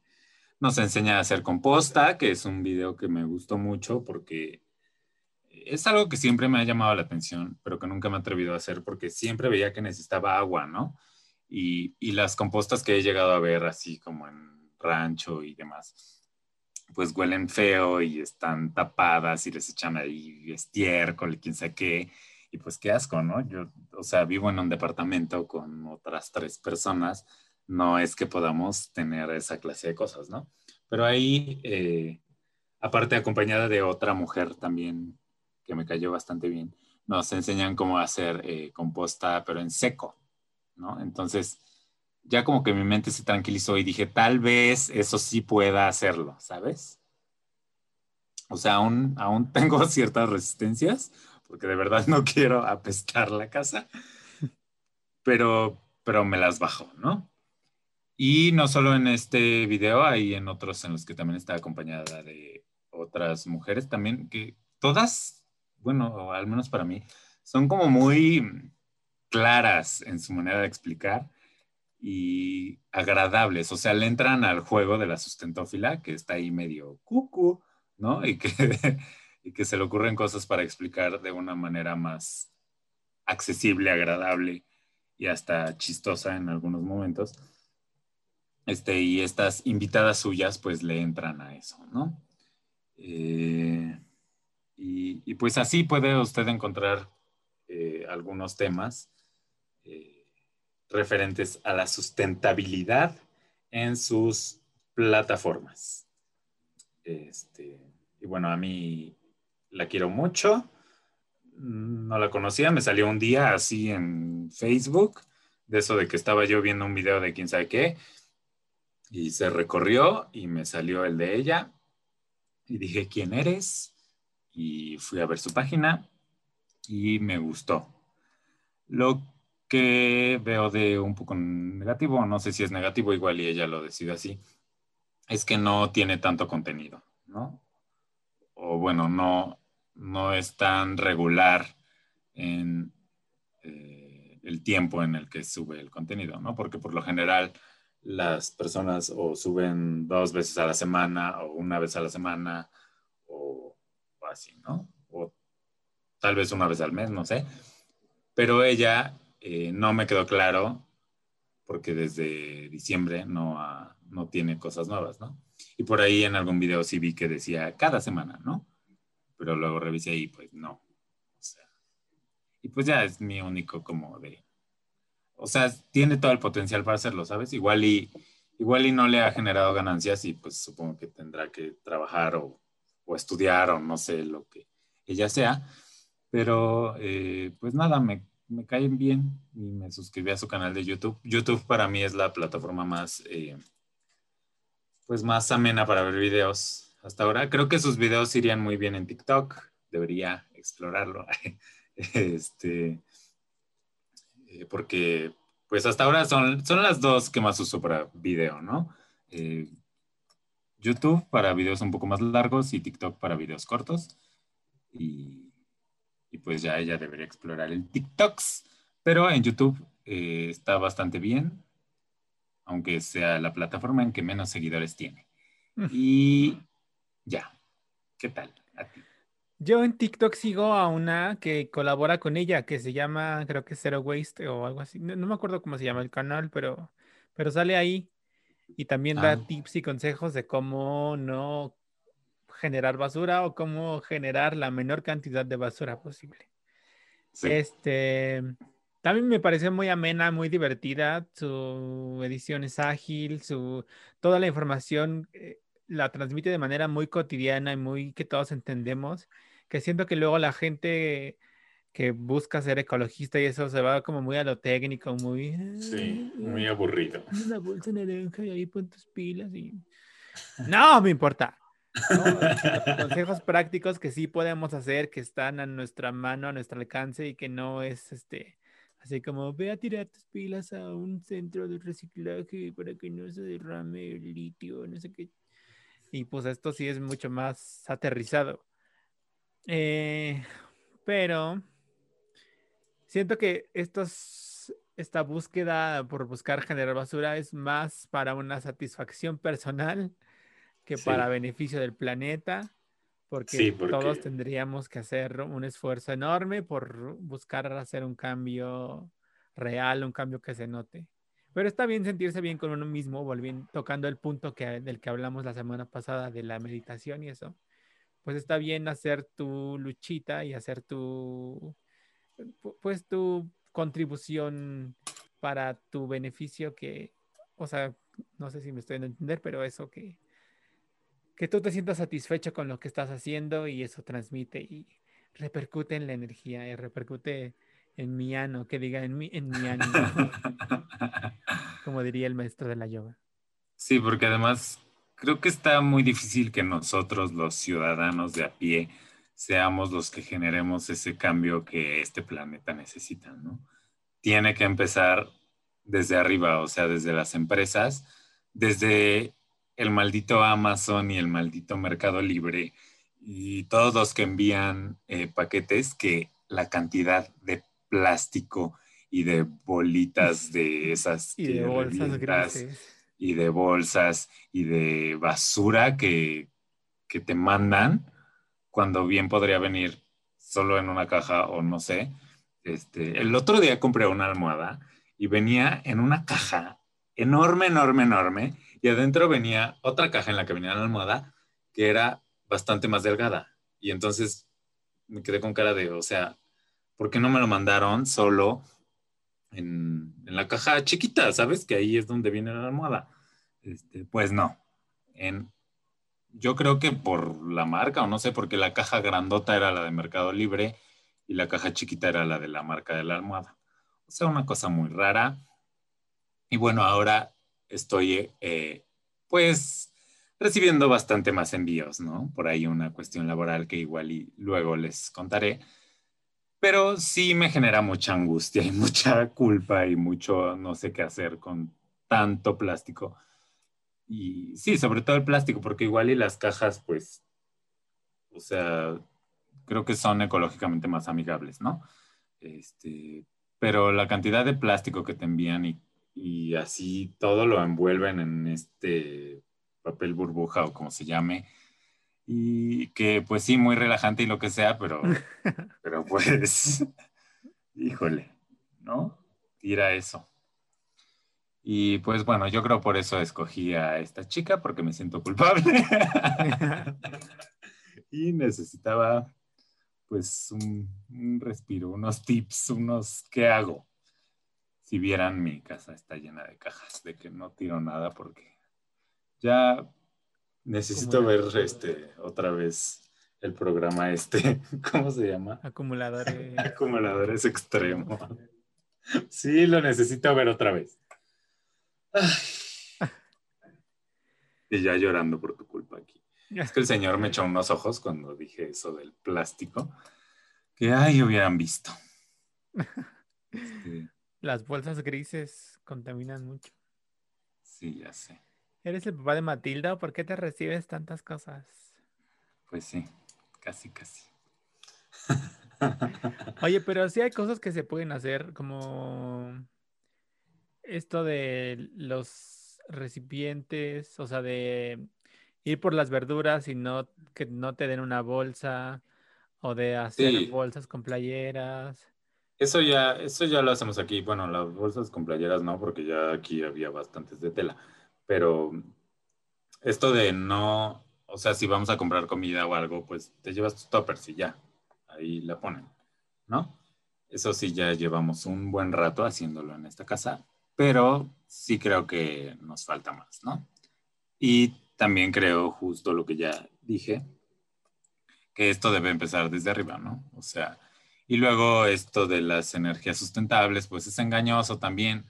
nos enseña a hacer composta, que es un video que me gustó mucho porque es algo que siempre me ha llamado la atención, pero que nunca me he atrevido a hacer porque siempre veía que necesitaba agua, ¿no? Y, y las compostas que he llegado a ver así como en rancho y demás, pues huelen feo y están tapadas y les echan ahí estiércol y quién sabe qué. Y pues qué asco, ¿no? Yo, o sea, vivo en un departamento con otras tres personas, no es que podamos tener esa clase de cosas, ¿no? Pero ahí, eh, aparte acompañada de otra mujer también que me cayó bastante bien, nos enseñan cómo hacer eh, composta, pero en seco, ¿no? Entonces, ya como que mi mente se tranquilizó y dije, tal vez eso sí pueda hacerlo, ¿sabes? O sea, aún, tengo ciertas resistencias, porque de verdad no quiero apestar la casa, pero, pero me las bajo, ¿no? Y no solo en este video, hay en otros en los que también está acompañada de otras mujeres también, que todas, bueno, al menos para mí, son como muy claras en su manera de explicar y agradables, o sea, le entran al juego de la sustentófila, que está ahí medio cucu, ¿no? Y que, y que se le ocurren cosas para explicar de una manera más accesible, agradable y hasta chistosa en algunos momentos. Este, y estas invitadas suyas pues le entran a eso, ¿no? Eh, y, pues así puede usted encontrar eh, algunos temas eh, referentes a la sustentabilidad en sus plataformas. Este, y bueno, a mí la quiero mucho. No la conocía, me salió un día así en Facebook, de eso de que estaba yo viendo un video de quién sabe qué, y se recorrió y me salió el de ella. Y dije, ¿quién eres? Y fui a ver su página y me gustó. Lo que veo de un poco negativo, no sé si es negativo, igual y ella lo decide así, es que no tiene tanto contenido, ¿no? O bueno, no, no es tan regular en eh, el tiempo en el que sube el contenido, ¿no? Porque por lo general las personas o suben dos veces a la semana o una vez a la semana o, o así, ¿no? O tal vez una vez al mes, no sé. Pero ella eh, no me quedó claro porque desde diciembre no, no tiene cosas nuevas, ¿no? Y por ahí en algún video sí vi que decía cada semana, ¿no? Pero luego revisé y pues no. Y pues ya es mi único como de... O sea, tiene todo el potencial para hacerlo, ¿sabes? Igual y, igual y no le ha generado ganancias y pues supongo que tendrá que trabajar o, o estudiar o no sé lo que ella sea. Pero eh, pues nada, me, me, caen bien y me suscribí a su canal de YouTube. YouTube para mí es la plataforma más, eh, pues más amena para ver videos hasta ahora. Creo que sus videos irían muy bien en TikTok. Debería explorarlo. este, eh, porque pues hasta ahora son, son las dos que más uso para video, ¿no? Eh, YouTube para videos un poco más largos y TikTok para videos cortos. Y, y pues ya ella debería explorar el TikToks. Pero en YouTube eh, está bastante bien, aunque sea la plataforma en que menos seguidores tiene. Y ya, ¿qué tal? A ti? Yo en TikTok sigo a una que colabora con ella, que se llama, creo que Zero Waste o algo así. No, no me acuerdo cómo se llama el canal, pero, pero sale ahí. Y también da Ah. tips y consejos de cómo no generar basura o cómo generar la menor cantidad de basura posible. Sí. Este, también me pareció muy amena, muy divertida. Su edición es ágil, su, toda la información eh, la transmite de manera muy cotidiana y muy que todos entendemos. Que siento que luego la gente que busca ser ecologista y eso se va como muy a lo técnico, muy... Sí, muy aburrido. Una bolsa naranja y ahí pon tus pilas y... No, me importa. ¿no? Consejos prácticos que sí podemos hacer, que están a nuestra mano, a nuestro alcance y que no es este, así como ve a tirar tus pilas a un centro de reciclaje para que no se derrame el litio, no sé qué. Y pues esto sí es mucho más aterrizado. Eh, pero siento que estos, esta búsqueda por buscar generar basura es más para una satisfacción personal que Sí. para beneficio del planeta, porque Sí, porque- todos tendríamos que hacer un esfuerzo enorme por buscar hacer un cambio real, un cambio que se note. Pero está bien sentirse bien con uno mismo, volviendo, tocando el punto que, del que hablamos la semana pasada de la meditación y eso. Pues está bien hacer tu luchita y hacer tu, pu- pues tu contribución para tu beneficio que, o sea, no sé si me estoy dando entender, pero eso que, que tú te sientas satisfecho con lo que estás haciendo y eso transmite y repercute en la energía y repercute en mi ano, que diga en mi, en mi ánimo, como diría el maestro de la yoga. Sí, porque además creo que está muy difícil que nosotros, los ciudadanos de a pie, seamos los que generemos ese cambio que este planeta necesita, ¿no? Tiene que empezar desde arriba, o sea, desde las empresas, desde el maldito Amazon y el maldito Mercado Libre y todos los que envían eh, paquetes que la cantidad de plástico y de bolitas de esas Y de bolsas grises. y de bolsas y de basura que, que te mandan cuando bien podría venir solo en una caja o no sé. Este, el otro día compré una almohada y venía en una caja enorme, enorme, enorme y adentro venía otra caja en la que venía la almohada que era bastante más delgada. Y entonces me quedé con cara de, o sea, ¿por qué no me lo mandaron solo en, en la caja chiquita? ¿Sabes? Que ahí es donde viene la almohada. Este, pues no. En, yo creo que por la marca, o no sé, porque la caja grandota era la de Mercado Libre y la caja chiquita era la de la marca de la almohada. O sea, una cosa muy rara. Y bueno, ahora estoy, eh, pues, recibiendo bastante más envíos, ¿no? Por ahí una cuestión laboral que igual y luego les contaré. Pero sí me genera mucha angustia y mucha culpa y mucho no sé qué hacer con tanto plástico. Y sí, sobre todo el plástico, porque igual y las cajas, pues, o sea, creo que son ecológicamente más amigables, ¿no? Este, pero la cantidad de plástico que te envían y, y así todo lo envuelven en este papel burbuja o como se llame, y que pues sí, muy relajante y lo que sea, pero, pero pues, híjole, ¿no? Tira eso. Y pues bueno, yo creo por eso escogí a esta chica, porque me siento culpable. y necesitaba pues un, un, respiro, unos tips, unos qué hago. Si vieran mi casa está llena de cajas, de que no tiro nada porque ya necesito ver este otra vez el programa este, ¿cómo se llama? Acumuladores. Acumuladores extremos. Sí, lo necesito ver otra vez. Ay. Y ya llorando por tu culpa aquí. Es que el señor me echó unos ojos cuando dije eso del plástico. Que ay, hubieran visto. Este... Las bolsas grises contaminan mucho. Sí, ya sé. ¿Eres el papá de Matilda? ¿Por qué te recibes tantas cosas? Pues sí, casi, casi. Oye, pero sí hay cosas que se pueden hacer, como esto de los recipientes, o sea, de ir por las verduras y no que no te den una bolsa, o de hacer Sí. bolsas con playeras. Eso ya, eso ya lo hacemos aquí. Bueno, las bolsas con playeras no, porque ya aquí había bastantes de tela. Pero esto de no, o sea, si vamos a comprar comida o algo, pues te llevas tus toppers y ya. Ahí la ponen, ¿no? Eso sí, ya llevamos un buen rato haciéndolo en esta casa, pero sí creo que nos falta más, ¿no? Y también creo justo lo que ya dije, que esto debe empezar desde arriba, ¿no? O sea, y luego esto de las energías sustentables, pues es engañoso también,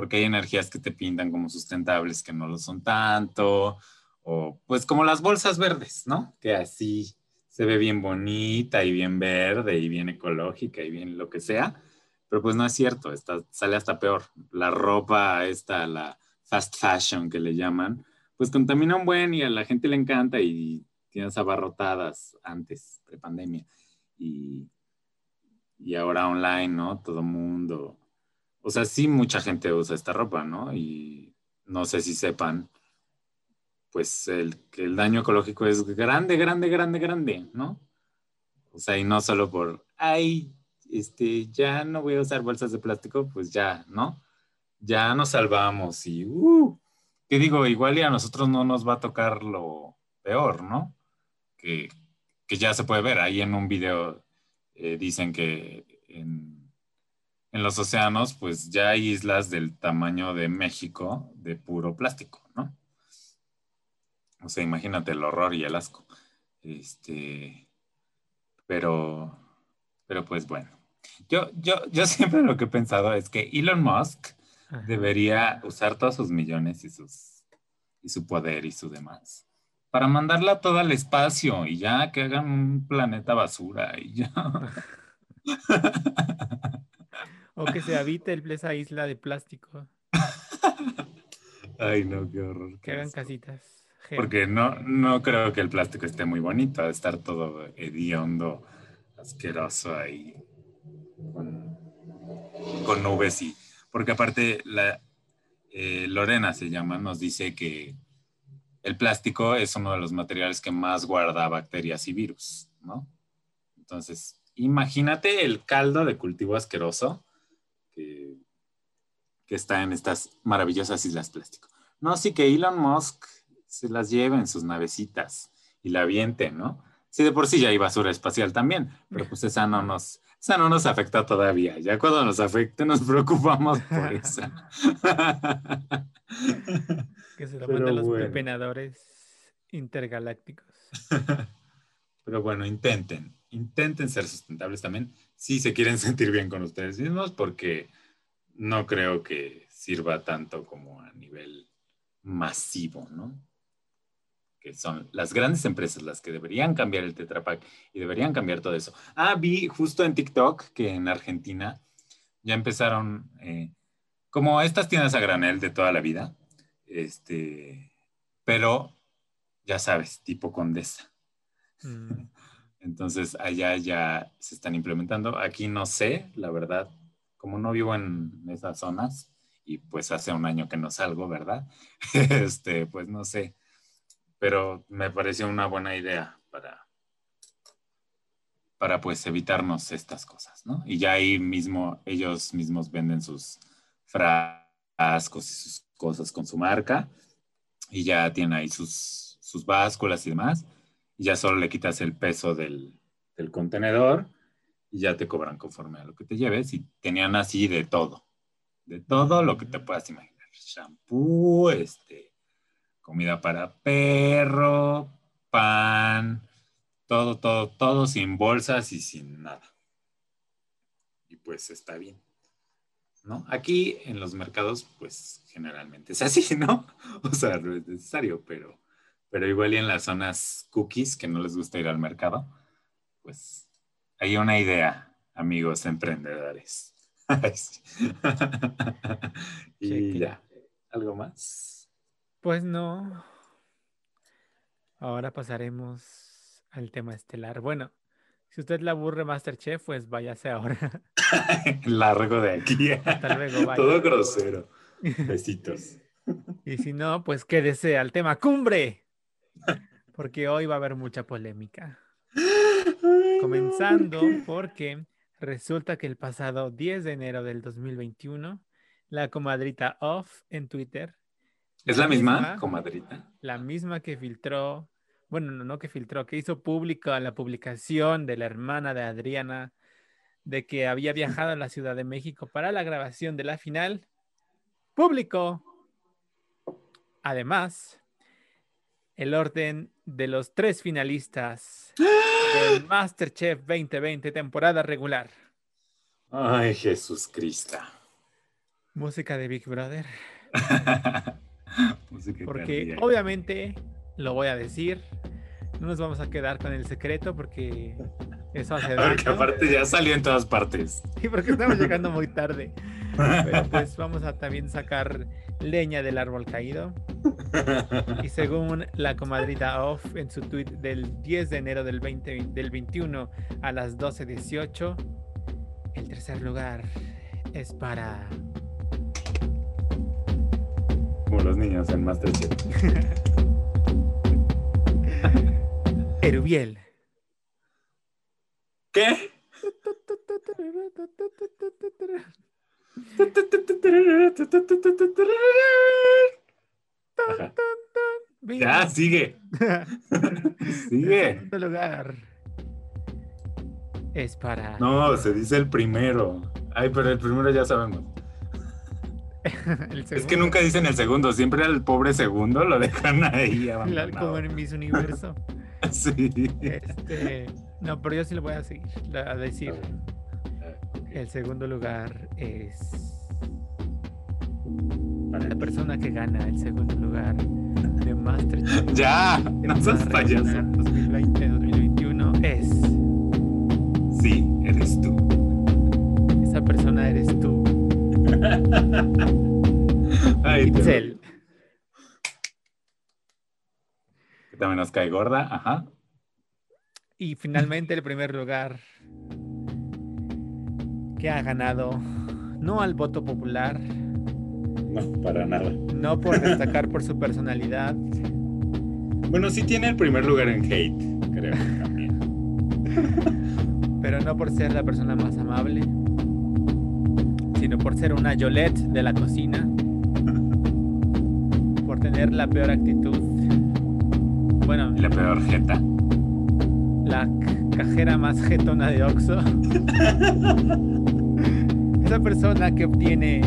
porque hay energías que te pintan como sustentables que no lo son tanto, o pues como las bolsas verdes, ¿no? Que así se ve bien bonita y bien verde y bien ecológica y bien lo que sea, pero pues no es cierto, está, sale hasta peor. La ropa esta, la fast fashion que le llaman, pues contamina un buen y a la gente le encanta y tienes abarrotadas antes, prepandemia. Y, y ahora online, ¿no? Todo mundo. O sea, sí, mucha gente usa esta ropa, ¿no? Y no sé si sepan, pues el, daño ecológico es grande, grande, grande, grande, ¿no? O sea, y no solo por, ay, este, ya no voy a usar bolsas de plástico, pues ya, ¿no? Ya nos salvamos y, uh, ¿qué digo? Igual y a nosotros no nos va a tocar lo peor, ¿no? Que, que ya se puede ver ahí en un video eh, dicen que en, los océanos, pues ya hay islas del tamaño de México de puro plástico, ¿no? O sea, imagínate el horror y el asco. Este, pero, pero pues bueno. Yo, yo, yo siempre lo que he pensado es que Elon Musk Ajá. debería usar todos sus millones y, sus, y su poder y su demás para mandarla toda al espacio y ya que hagan un planeta basura y ya. o que se habite esa isla de plástico. Ay, no, qué horror. Que hagan casitas. Porque no, no creo que el plástico esté muy bonito, de estar todo hediondo, asqueroso ahí, con, con nubes y... Porque aparte, la, eh, Lorena se llama, nos dice que el plástico es uno de los materiales que más guarda bacterias y virus, ¿no? Entonces, imagínate el caldo de cultivo asqueroso que, que está en estas maravillosas islas plástico. No, sí que Elon Musk se las lleve en sus navecitas y la aviente, ¿no? Sí, de por sí ya hay basura espacial también, pero pues esa no nos, esa no nos afecta todavía. Ya cuando nos afecte nos preocupamos por esa. que se lo mandan los bueno. pepenadores intergalácticos. Pero bueno, intenten, intenten ser sustentables también si se quieren sentir bien con ustedes mismos, porque no creo que sirva tanto como a nivel masivo, ¿no? Que son las grandes empresas las que deberían cambiar el Tetra Pak y deberían cambiar todo eso. Ah, vi justo en TikTok que en Argentina ya empezaron, eh, como estas tiendas a granel de toda la vida, este, pero ya sabes, tipo condesa. Mm. Entonces allá ya se están implementando. Aquí no sé, la verdad, como no vivo en esas zonas y pues hace un año que no salgo, ¿verdad? este, pues no sé, pero me pareció una buena idea para, para pues evitarnos estas cosas, ¿no? Y ya ahí mismo ellos mismos venden sus frascos y sus cosas con su marca y ya tiene ahí sus, sus básculas y demás. Y ya solo le quitas el peso del, del, contenedor y ya te cobran conforme a lo que te lleves. Y tenían así de todo, de todo lo que te puedas imaginar. Shampoo, este, comida para perro, pan, todo, todo, todo sin bolsas y sin nada. Y pues está bien. ¿no? Aquí en los mercados, pues generalmente es así, ¿no? O sea, no es necesario, pero, pero igual y en las zonas cookies que no les gusta ir al mercado, pues hay una idea, amigos emprendedores. y Cheque. ya, ¿algo más? Pues no. Ahora pasaremos al tema estelar. Bueno, si usted la aburre Masterchef, pues váyase ahora. Largo de aquí. Hasta luego, bye. Todo grosero. Besitos. Y si no, pues quédese al tema cumbre. Porque hoy va a haber mucha polémica. Comenzando porque resulta que el pasado 10 de enero del 2021, la comadrita Off en Twitter. ¿Es la misma, comadrita? La misma que filtró, bueno, no, no que filtró, que hizo pública la publicación de la hermana de Adriana de que había viajado a la Ciudad de México para la grabación de la final. Público. Además, el orden de los tres finalistas del Masterchef 2020 temporada regular. Ay, Jesús Cristo. Música de Big Brother. Porque cardíaca. obviamente, lo voy a decir, no nos vamos a quedar con el secreto porque eso hace Porque daño. aparte ya salió en todas partes. Sí, porque estamos llegando muy tarde. Pero pues vamos a también sacar leña del árbol caído. Y según la comadrita Off en su tweet del 10 de enero del, 20, del 21 a las 12.18, el tercer lugar es para Como los niños en Masterchef. Erubiel. ¿Qué? Ajá. Ya, sigue. Sigue. Lugar es para No, se dice el primero. Ay, pero el primero ya sabemos. Es que nunca dicen el segundo, siempre al pobre segundo lo dejan ahí abandonado. como en Miss Universo. Sí. Este, no, pero yo sí lo voy a seguir, a decir. Ah. El segundo lugar es para la persona que gana el segundo lugar de Masterchef. Ya, no temporada regular payaso. 2020-2021 es Sí, eres tú. esa persona eres tú, Ay, Itzel. Odio. Que también nos cae gorda, ajá. Y finalmente el primer lugar que ha ganado no al voto popular, No, para nada. no por destacar por su personalidad, Bueno, sí tiene el primer lugar en hate, creo también. pero no por ser la persona más amable, sino por ser una Yolette de la cocina, por tener la peor actitud. Bueno, Y la peor jeta. la cajera más jetona de Oxxo. Esa persona que obtiene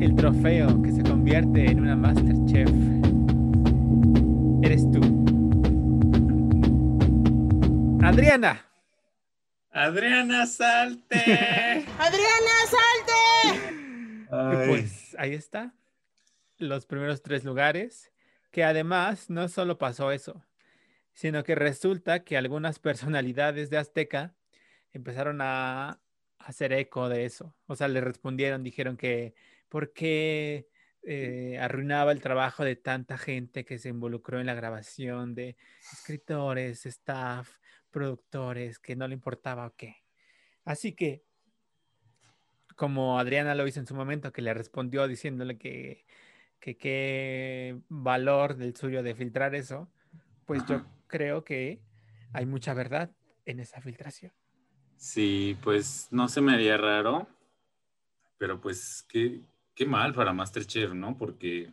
el trofeo que se convierte en una Masterchef. Eres tú. Adriana. Adriana Salte. Adriana, salte. Ay, pues ahí está. Los primeros tres lugares. Que además no solo pasó eso, sino que resulta que algunas personalidades de Azteca empezaron a hacer eco de eso. O sea, le respondieron, dijeron que por qué eh, arruinaba el trabajo de tanta gente que se involucró en la grabación de escritores, staff, productores, que no le importaba o qué. Así que como Adriana lo hizo en su momento, que le respondió diciéndole que que qué valor del suyo de filtrar eso, pues yo creo que hay mucha verdad en esa filtración. Sí, pues no se me haría raro, pero pues qué, qué mal para Masterchef, ¿no? Porque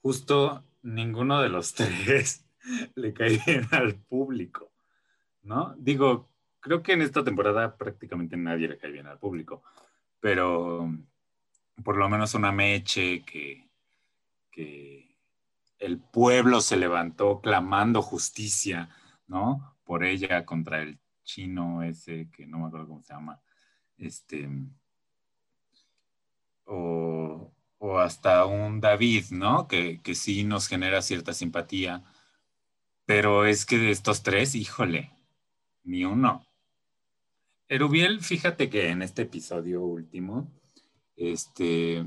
justo ninguno de los tres le cae bien al público, ¿no? Digo, creo que en esta temporada prácticamente nadie le cae bien al público, pero por lo menos una Meche que, que el pueblo se levantó clamando justicia, ¿no? Por ella contra el chino ese, que no me acuerdo cómo se llama, este, o, o hasta un David, ¿no? Que, que sí nos genera cierta simpatía, pero es que de estos tres, híjole, ni uno. Erubiel, fíjate que en este episodio último, este,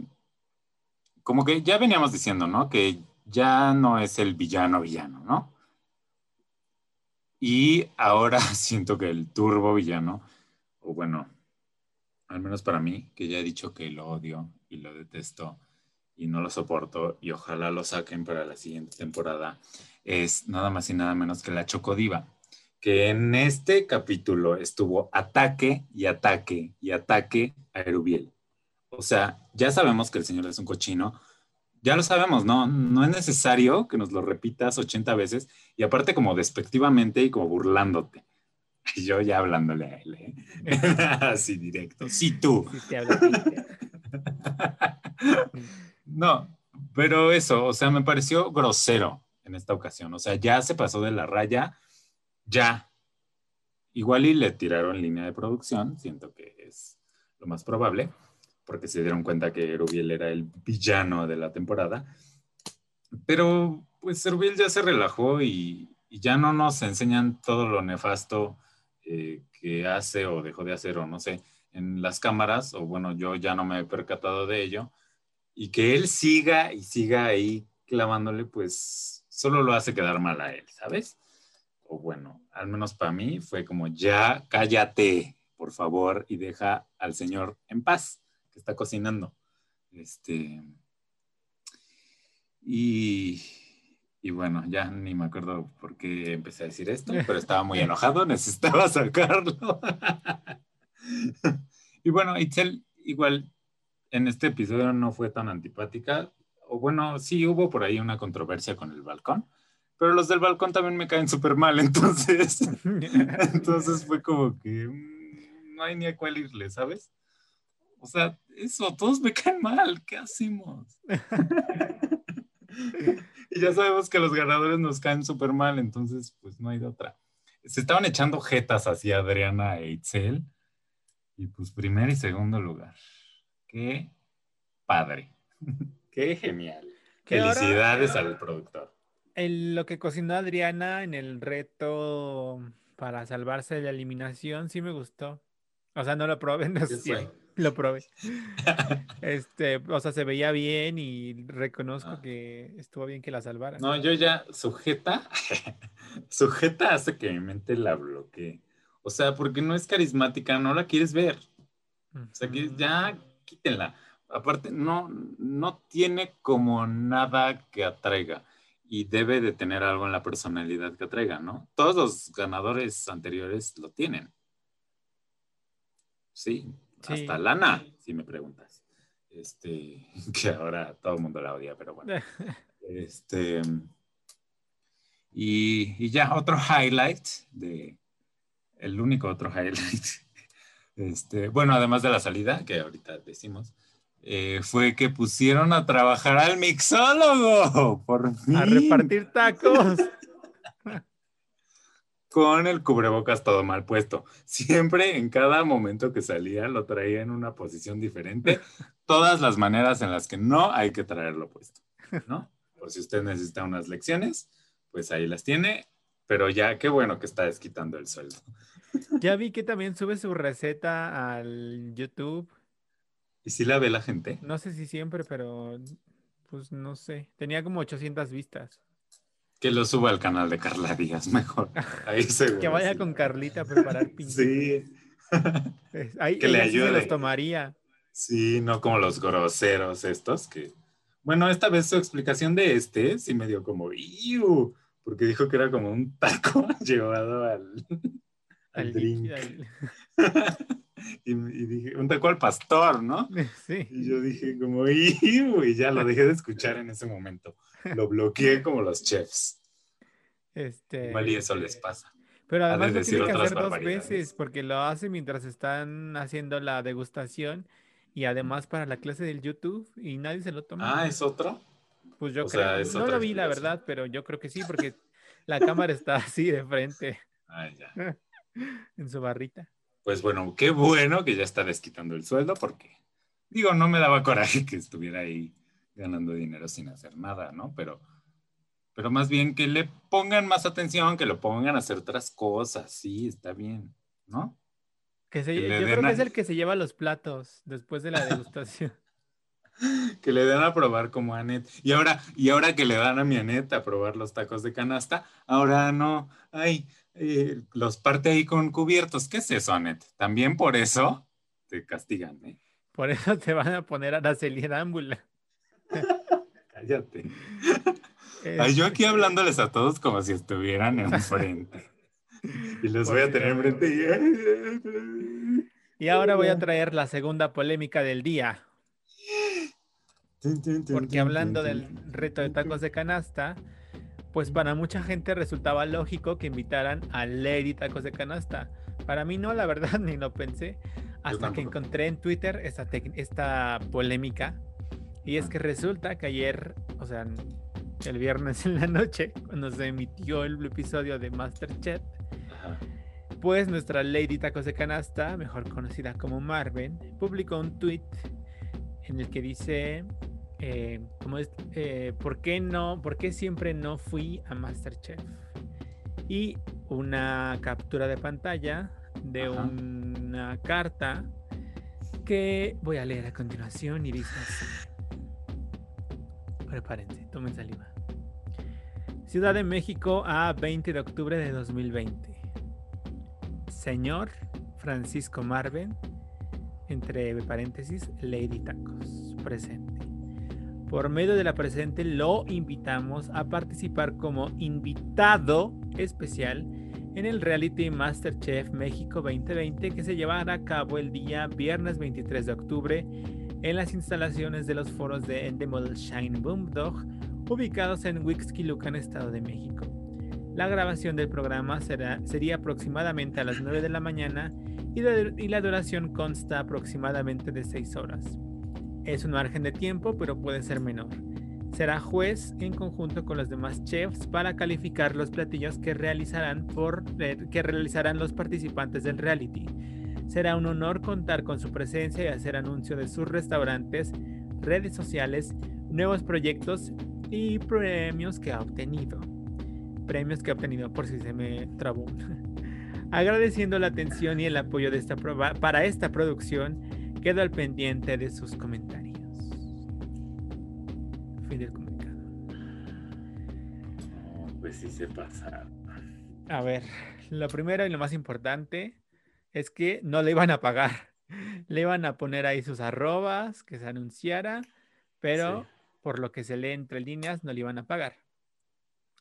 como que ya veníamos diciendo, ¿no? Que ya no es el villano villano, ¿no? Y ahora siento que el turbo villano, o bueno, al menos para mí, que ya he dicho que lo odio y lo detesto y no lo soporto y ojalá lo saquen para la siguiente temporada, es nada más y nada menos que la Chocodiva, que en este capítulo estuvo ataque y ataque y ataque a Erubiel. O sea, ya sabemos que el señor es un cochino, ya lo sabemos, ¿no? No es necesario que nos lo repitas 80 veces y aparte como despectivamente y como burlándote. Y yo ya hablándole a él, ¿eh? Así directo. Sí, tú. Sí te hablo Peter. No, pero eso, o sea, me pareció grosero en esta ocasión. O sea, ya se pasó de la raya, ya. Igual y le tiraron línea de producción, siento que es lo más probable, porque se dieron cuenta que Rubiel era el villano de la temporada. Pero pues Rubiel ya se relajó y, y ya no nos enseñan todo lo nefasto eh, que hace o dejó de hacer o no sé en las cámaras, o bueno, yo ya no me he percatado de ello, y que él siga y siga ahí clavándole, pues solo lo hace quedar mal a él, ¿sabes? O bueno, al menos para mí fue como, ya cállate, por favor, y deja al señor en paz, que está cocinando. Este. Y, y bueno, ya ni me acuerdo por qué empecé a decir esto, pero estaba muy enojado, necesitaba sacarlo. y bueno, Itzel igual en este episodio no fue tan antipática, o bueno, sí hubo por ahí una controversia con el balcón, pero los del balcón también me caen súper mal, entonces, entonces fue como que mm, no hay ni a cuál irle, ¿sabes? O sea, eso, todos me caen mal, ¿qué hacemos? y ya sabemos que los ganadores nos caen súper mal, entonces pues no hay de otra. Se estaban echando jetas hacia Adriana e Itzel, y pues primer y segundo lugar. Qué padre. Qué genial. Ahora- Felicidades al productor. El- lo que cocinó Adriana en el reto para salvarse de la eliminación sí me gustó. O sea, no lo probé, no ¿Qué sí, fue? lo probé. Este, o sea, se veía bien y reconozco Ah. que estuvo bien que la salvaran. No, yo ya sujeta, sujeta hace que mi mente la bloquee. O sea, porque no es carismática, no la quieres ver. O sea, que ya quítenla. Aparte, no, no tiene como nada que atraiga y debe de tener algo en la personalidad que atraiga, ¿no? Todos los ganadores anteriores lo tienen. Sí, Sí. hasta Lana, si me preguntas. Este, que ahora todo el mundo la odia, pero bueno. Este, y, y ya, otro highlight de, el único otro highlight, este, bueno, además de la salida, que ahorita decimos, eh, fue que pusieron a trabajar al mixólogo, por fin, A repartir tacos. Con el cubrebocas todo mal puesto. Siempre, en cada momento que salía, lo traía en una posición diferente, todas las maneras en las que no hay que traerlo puesto, ¿no? Por si usted necesita unas lecciones, pues ahí las tiene, pero ya qué bueno que está desquitando el sueldo. Ya vi que también sube su receta al YouTube. ¿Y si la ve la gente? No sé si siempre, pero pues no sé. Tenía como 800 vistas. Que lo suba al canal de Carla Díaz, mejor. Ahí seguro. Que vaya sí. con Carlita a preparar pinche. Sí. Ahí Que le ella sí ayude. los tomaría. Sí, no como los groseros estos que... Bueno, esta vez su explicación de este sí me dio como... "Iu", Porque dijo que era como un taco llevado al, al Al drink. líquido, al- y, y dije, un taco al pastor, ¿no? Sí. Y yo dije como, "Iu", y ya lo dejé de escuchar en ese momento. Lo bloqueé como los chefs. Este, Igual y eso les pasa. Pero además lo decir tiene que hacer dos veces, porque lo hace mientras están haciendo la degustación y además para la clase del YouTube y nadie se lo toma. Ah, ¿es otro? Pues yo o sea, creo. es No otra lo vi, la verdad, pero yo creo que sí, porque la cámara está así de frente Ah, ya. en su barrita. Pues bueno, qué bueno que ya está desquitando el sueldo porque, digo, no me daba coraje que estuviera ahí ganando dinero sin hacer nada, ¿no? Pero, pero más bien que le pongan más atención, que lo pongan a hacer otras cosas, sí, está bien, ¿no? Que se, Que yo creo que a- es el que se lleva los platos después de la degustación. Que le den a probar como a Anet. Y ahora, y ahora que le dan a mi Anet a probar los tacos de canasta, ahora no, ay, eh, los parte ahí con cubiertos. ¿Qué es eso, Anet? También por eso te castigan, ¿eh? Por eso te van a poner Araceli Arámbula. Cállate. Ay, yo aquí hablándoles a todos como si estuvieran enfrente. Y los voy a tener enfrente. Y ahora voy a traer la segunda polémica del día. Porque hablando del reto de tacos de canasta, pues para mucha gente resultaba lógico que invitaran a Lady Tacos de Canasta. Para mí no, la verdad, ni lo pensé. Hasta que encontré en Twitter esta, esta polémica. Y es que resulta que ayer, o sea, el viernes en la noche, cuando se emitió el episodio de Masterchef, pues nuestra Lady Tacos de Canasta, mejor conocida como Marvin, publicó un tweet en el que dice, eh, como es, eh, ¿por qué no, por qué siempre no fui a Masterchef? Y una captura de pantalla de una carta que voy a leer a continuación y dice así. Prepárense, tomen saliva. Ciudad de México a 20 de octubre de 2020. Señor Francisco Marven, entre paréntesis, Lady Tacos, presente. Por medio de la presente lo invitamos a participar como invitado especial en el reality Masterchef México 2020 que se llevará a cabo el día viernes 23 de octubre en las instalaciones de los foros de Endemol Shine Boom Dog ubicados en Huixquilucan, Estado de México. La grabación del programa será, sería aproximadamente a las 9 de la mañana y, la duración consta aproximadamente de 6 horas. Es un margen de tiempo, pero puede ser menor. Será juez en conjunto con los demás chefs para calificar los platillos que realizarán, por, eh, que realizarán los participantes del reality. Será un honor contar con su presencia y hacer anuncio de sus restaurantes, redes sociales, nuevos proyectos y premios que ha obtenido premios que ha obtenido, por si se me trabó. Agradeciendo la atención y el apoyo de esta para esta producción, quedo al pendiente de sus comentarios. Fin del comunicado. pues sí se pasa. A ver, lo primero y lo más importante es que no le iban a pagar. Le iban a poner ahí sus arrobas, que se anunciara, pero por lo que se lee entre líneas no le iban a pagar.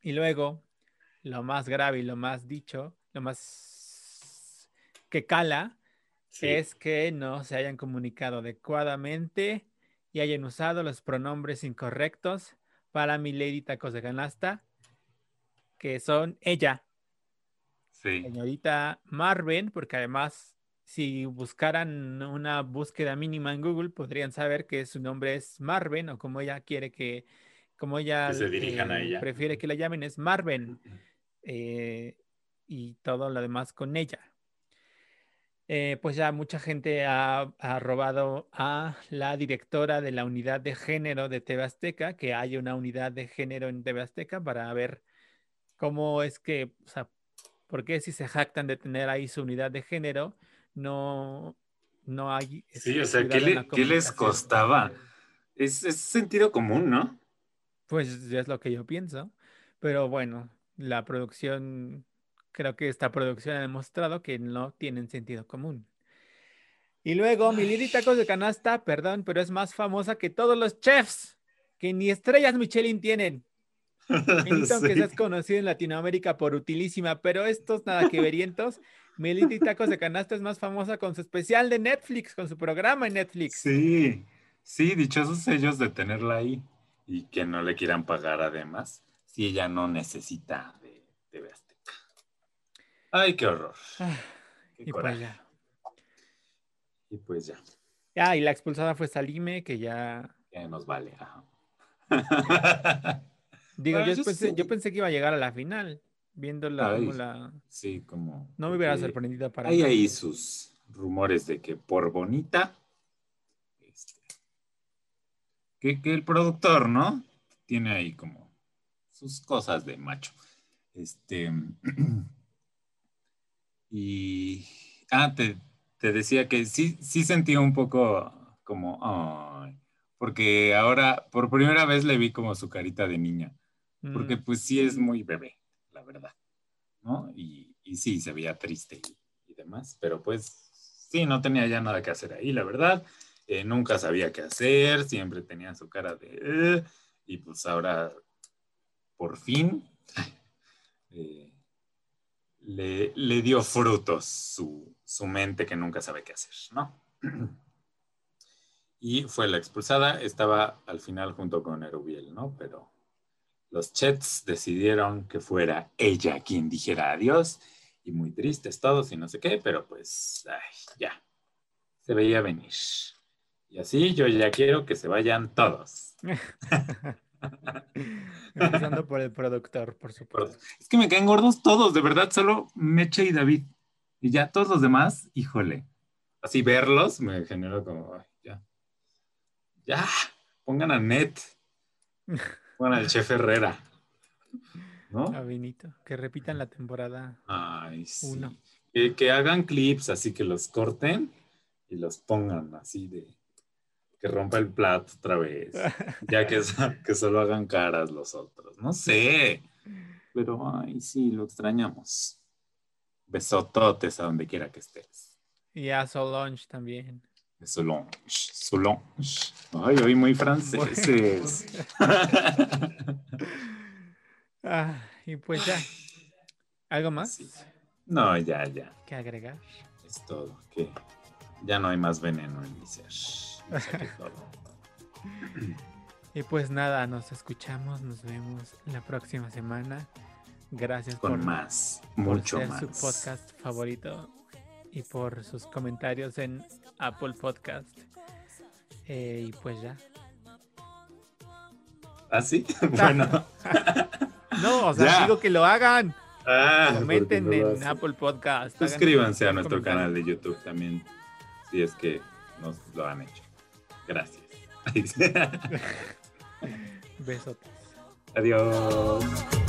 Y luego, lo más grave y lo más dicho, lo más que cala, es que no se hayan comunicado adecuadamente y hayan usado los pronombres incorrectos para mi lady tacos de canasta, que son ella. Señorita Marvin, porque además si buscaran una búsqueda mínima en Google podrían saber que su nombre es Marvin o como ella quiere que, como ella, se dirijan a ella. prefiere que la llamen es Marvin. Eh, y todo lo demás con ella. Eh, pues ya mucha gente ha, robado a la directora de la unidad de género de TV Azteca, que hay una unidad de género en TV Azteca para ver cómo es que, o sea, por qué si se jactan de tener ahí su unidad de género, no, no hay... Sí, o sea, ¿qué, les costaba? Es, es sentido común, ¿no? Pues es lo que yo pienso, pero bueno, la producción, creo que esta producción ha demostrado que no tienen sentido común. Y luego, mi Lili Tacos de Canasta, perdón, pero es más famosa que todos los chefs, que ni estrellas Michelin tienen. Benito, que seas conocido en Latinoamérica por utilísima, pero estos nada que verientos, Militi Tacos de Canasta es más famosa con su especial de Netflix, con su programa en Netflix. Sí, sí, dichosos ellos de tenerla ahí y que no le quieran pagar además si ella no necesita de TV Azteca. Ay, qué horror. Ah, y pues ya. Y pues ya. Ah, y la expulsada fue Salime, que ya. Ya nos vale. Ajá. Digo, yo, pensé, que iba a llegar a la final, como la. Sí, como. No me hubiera sorprendido para. Hay ahí sus rumores de que por bonita. Este, que, que el productor, ¿no? Tiene ahí como sus cosas de macho. Este. y. Ah, te, decía que sí, sí sentí un poco como. porque ahora, por primera vez le vi como su carita de niña. Porque mm. pues sí es muy bebé, la verdad. ¿No? Y, y sí, se veía triste y, demás. Pero pues sí, no tenía ya nada que hacer ahí, la verdad. Eh, nunca sabía qué hacer, siempre tenía su cara de... y pues ahora por fin, eh, le, le dio frutos su, su mente que nunca sabe qué hacer, ¿no? Y fue la expulsada, estaba al final junto con Erubiel, ¿no? Pero los Chets decidieron que fuera ella quien dijera adiós y muy tristes todos y no sé qué, pero pues ay, ya, se veía venir. Y así yo ya quiero que se vayan todos. Empezando por el productor, por supuesto. Es que me caen gordos todos, de verdad, solo Meche y David. Y ya todos los demás, híjole. Así verlos me generó como, ay, ya. Ya, pongan a Net. Pongan al Chef Herrera. ¿No? A que repitan la temporada. Ay, sí. Uno. Que, que hagan clips así que los corten y los pongan así de que rompa el plato otra vez. Ya que, que solo hagan caras los otros. No sé. Pero ay, sí, lo extrañamos. Besototes a donde quiera que estés. Y a Solange también. Solange, Solange. Ay, hoy muy franceses. Ah, y pues ya. ¿Algo más Sí. No, ya, ya. que agregar? Es todo. Que ya no hay más veneno en mi ser. Eso es todo. Y pues nada, nos escuchamos, nos vemos la próxima semana. Gracias Con por, más, por mucho ser más. su podcast favorito y por sus comentarios en Apple Podcast. Eh, y pues ya. ¿Ah, sí? Bueno. No, o sea, Ya. digo que lo hagan. Ah, Comenten no en. Apple Podcast. Suscríbanse a nuestro comentario. canal de YouTube también, si es que nos lo han hecho. Gracias. Besotes. Adiós.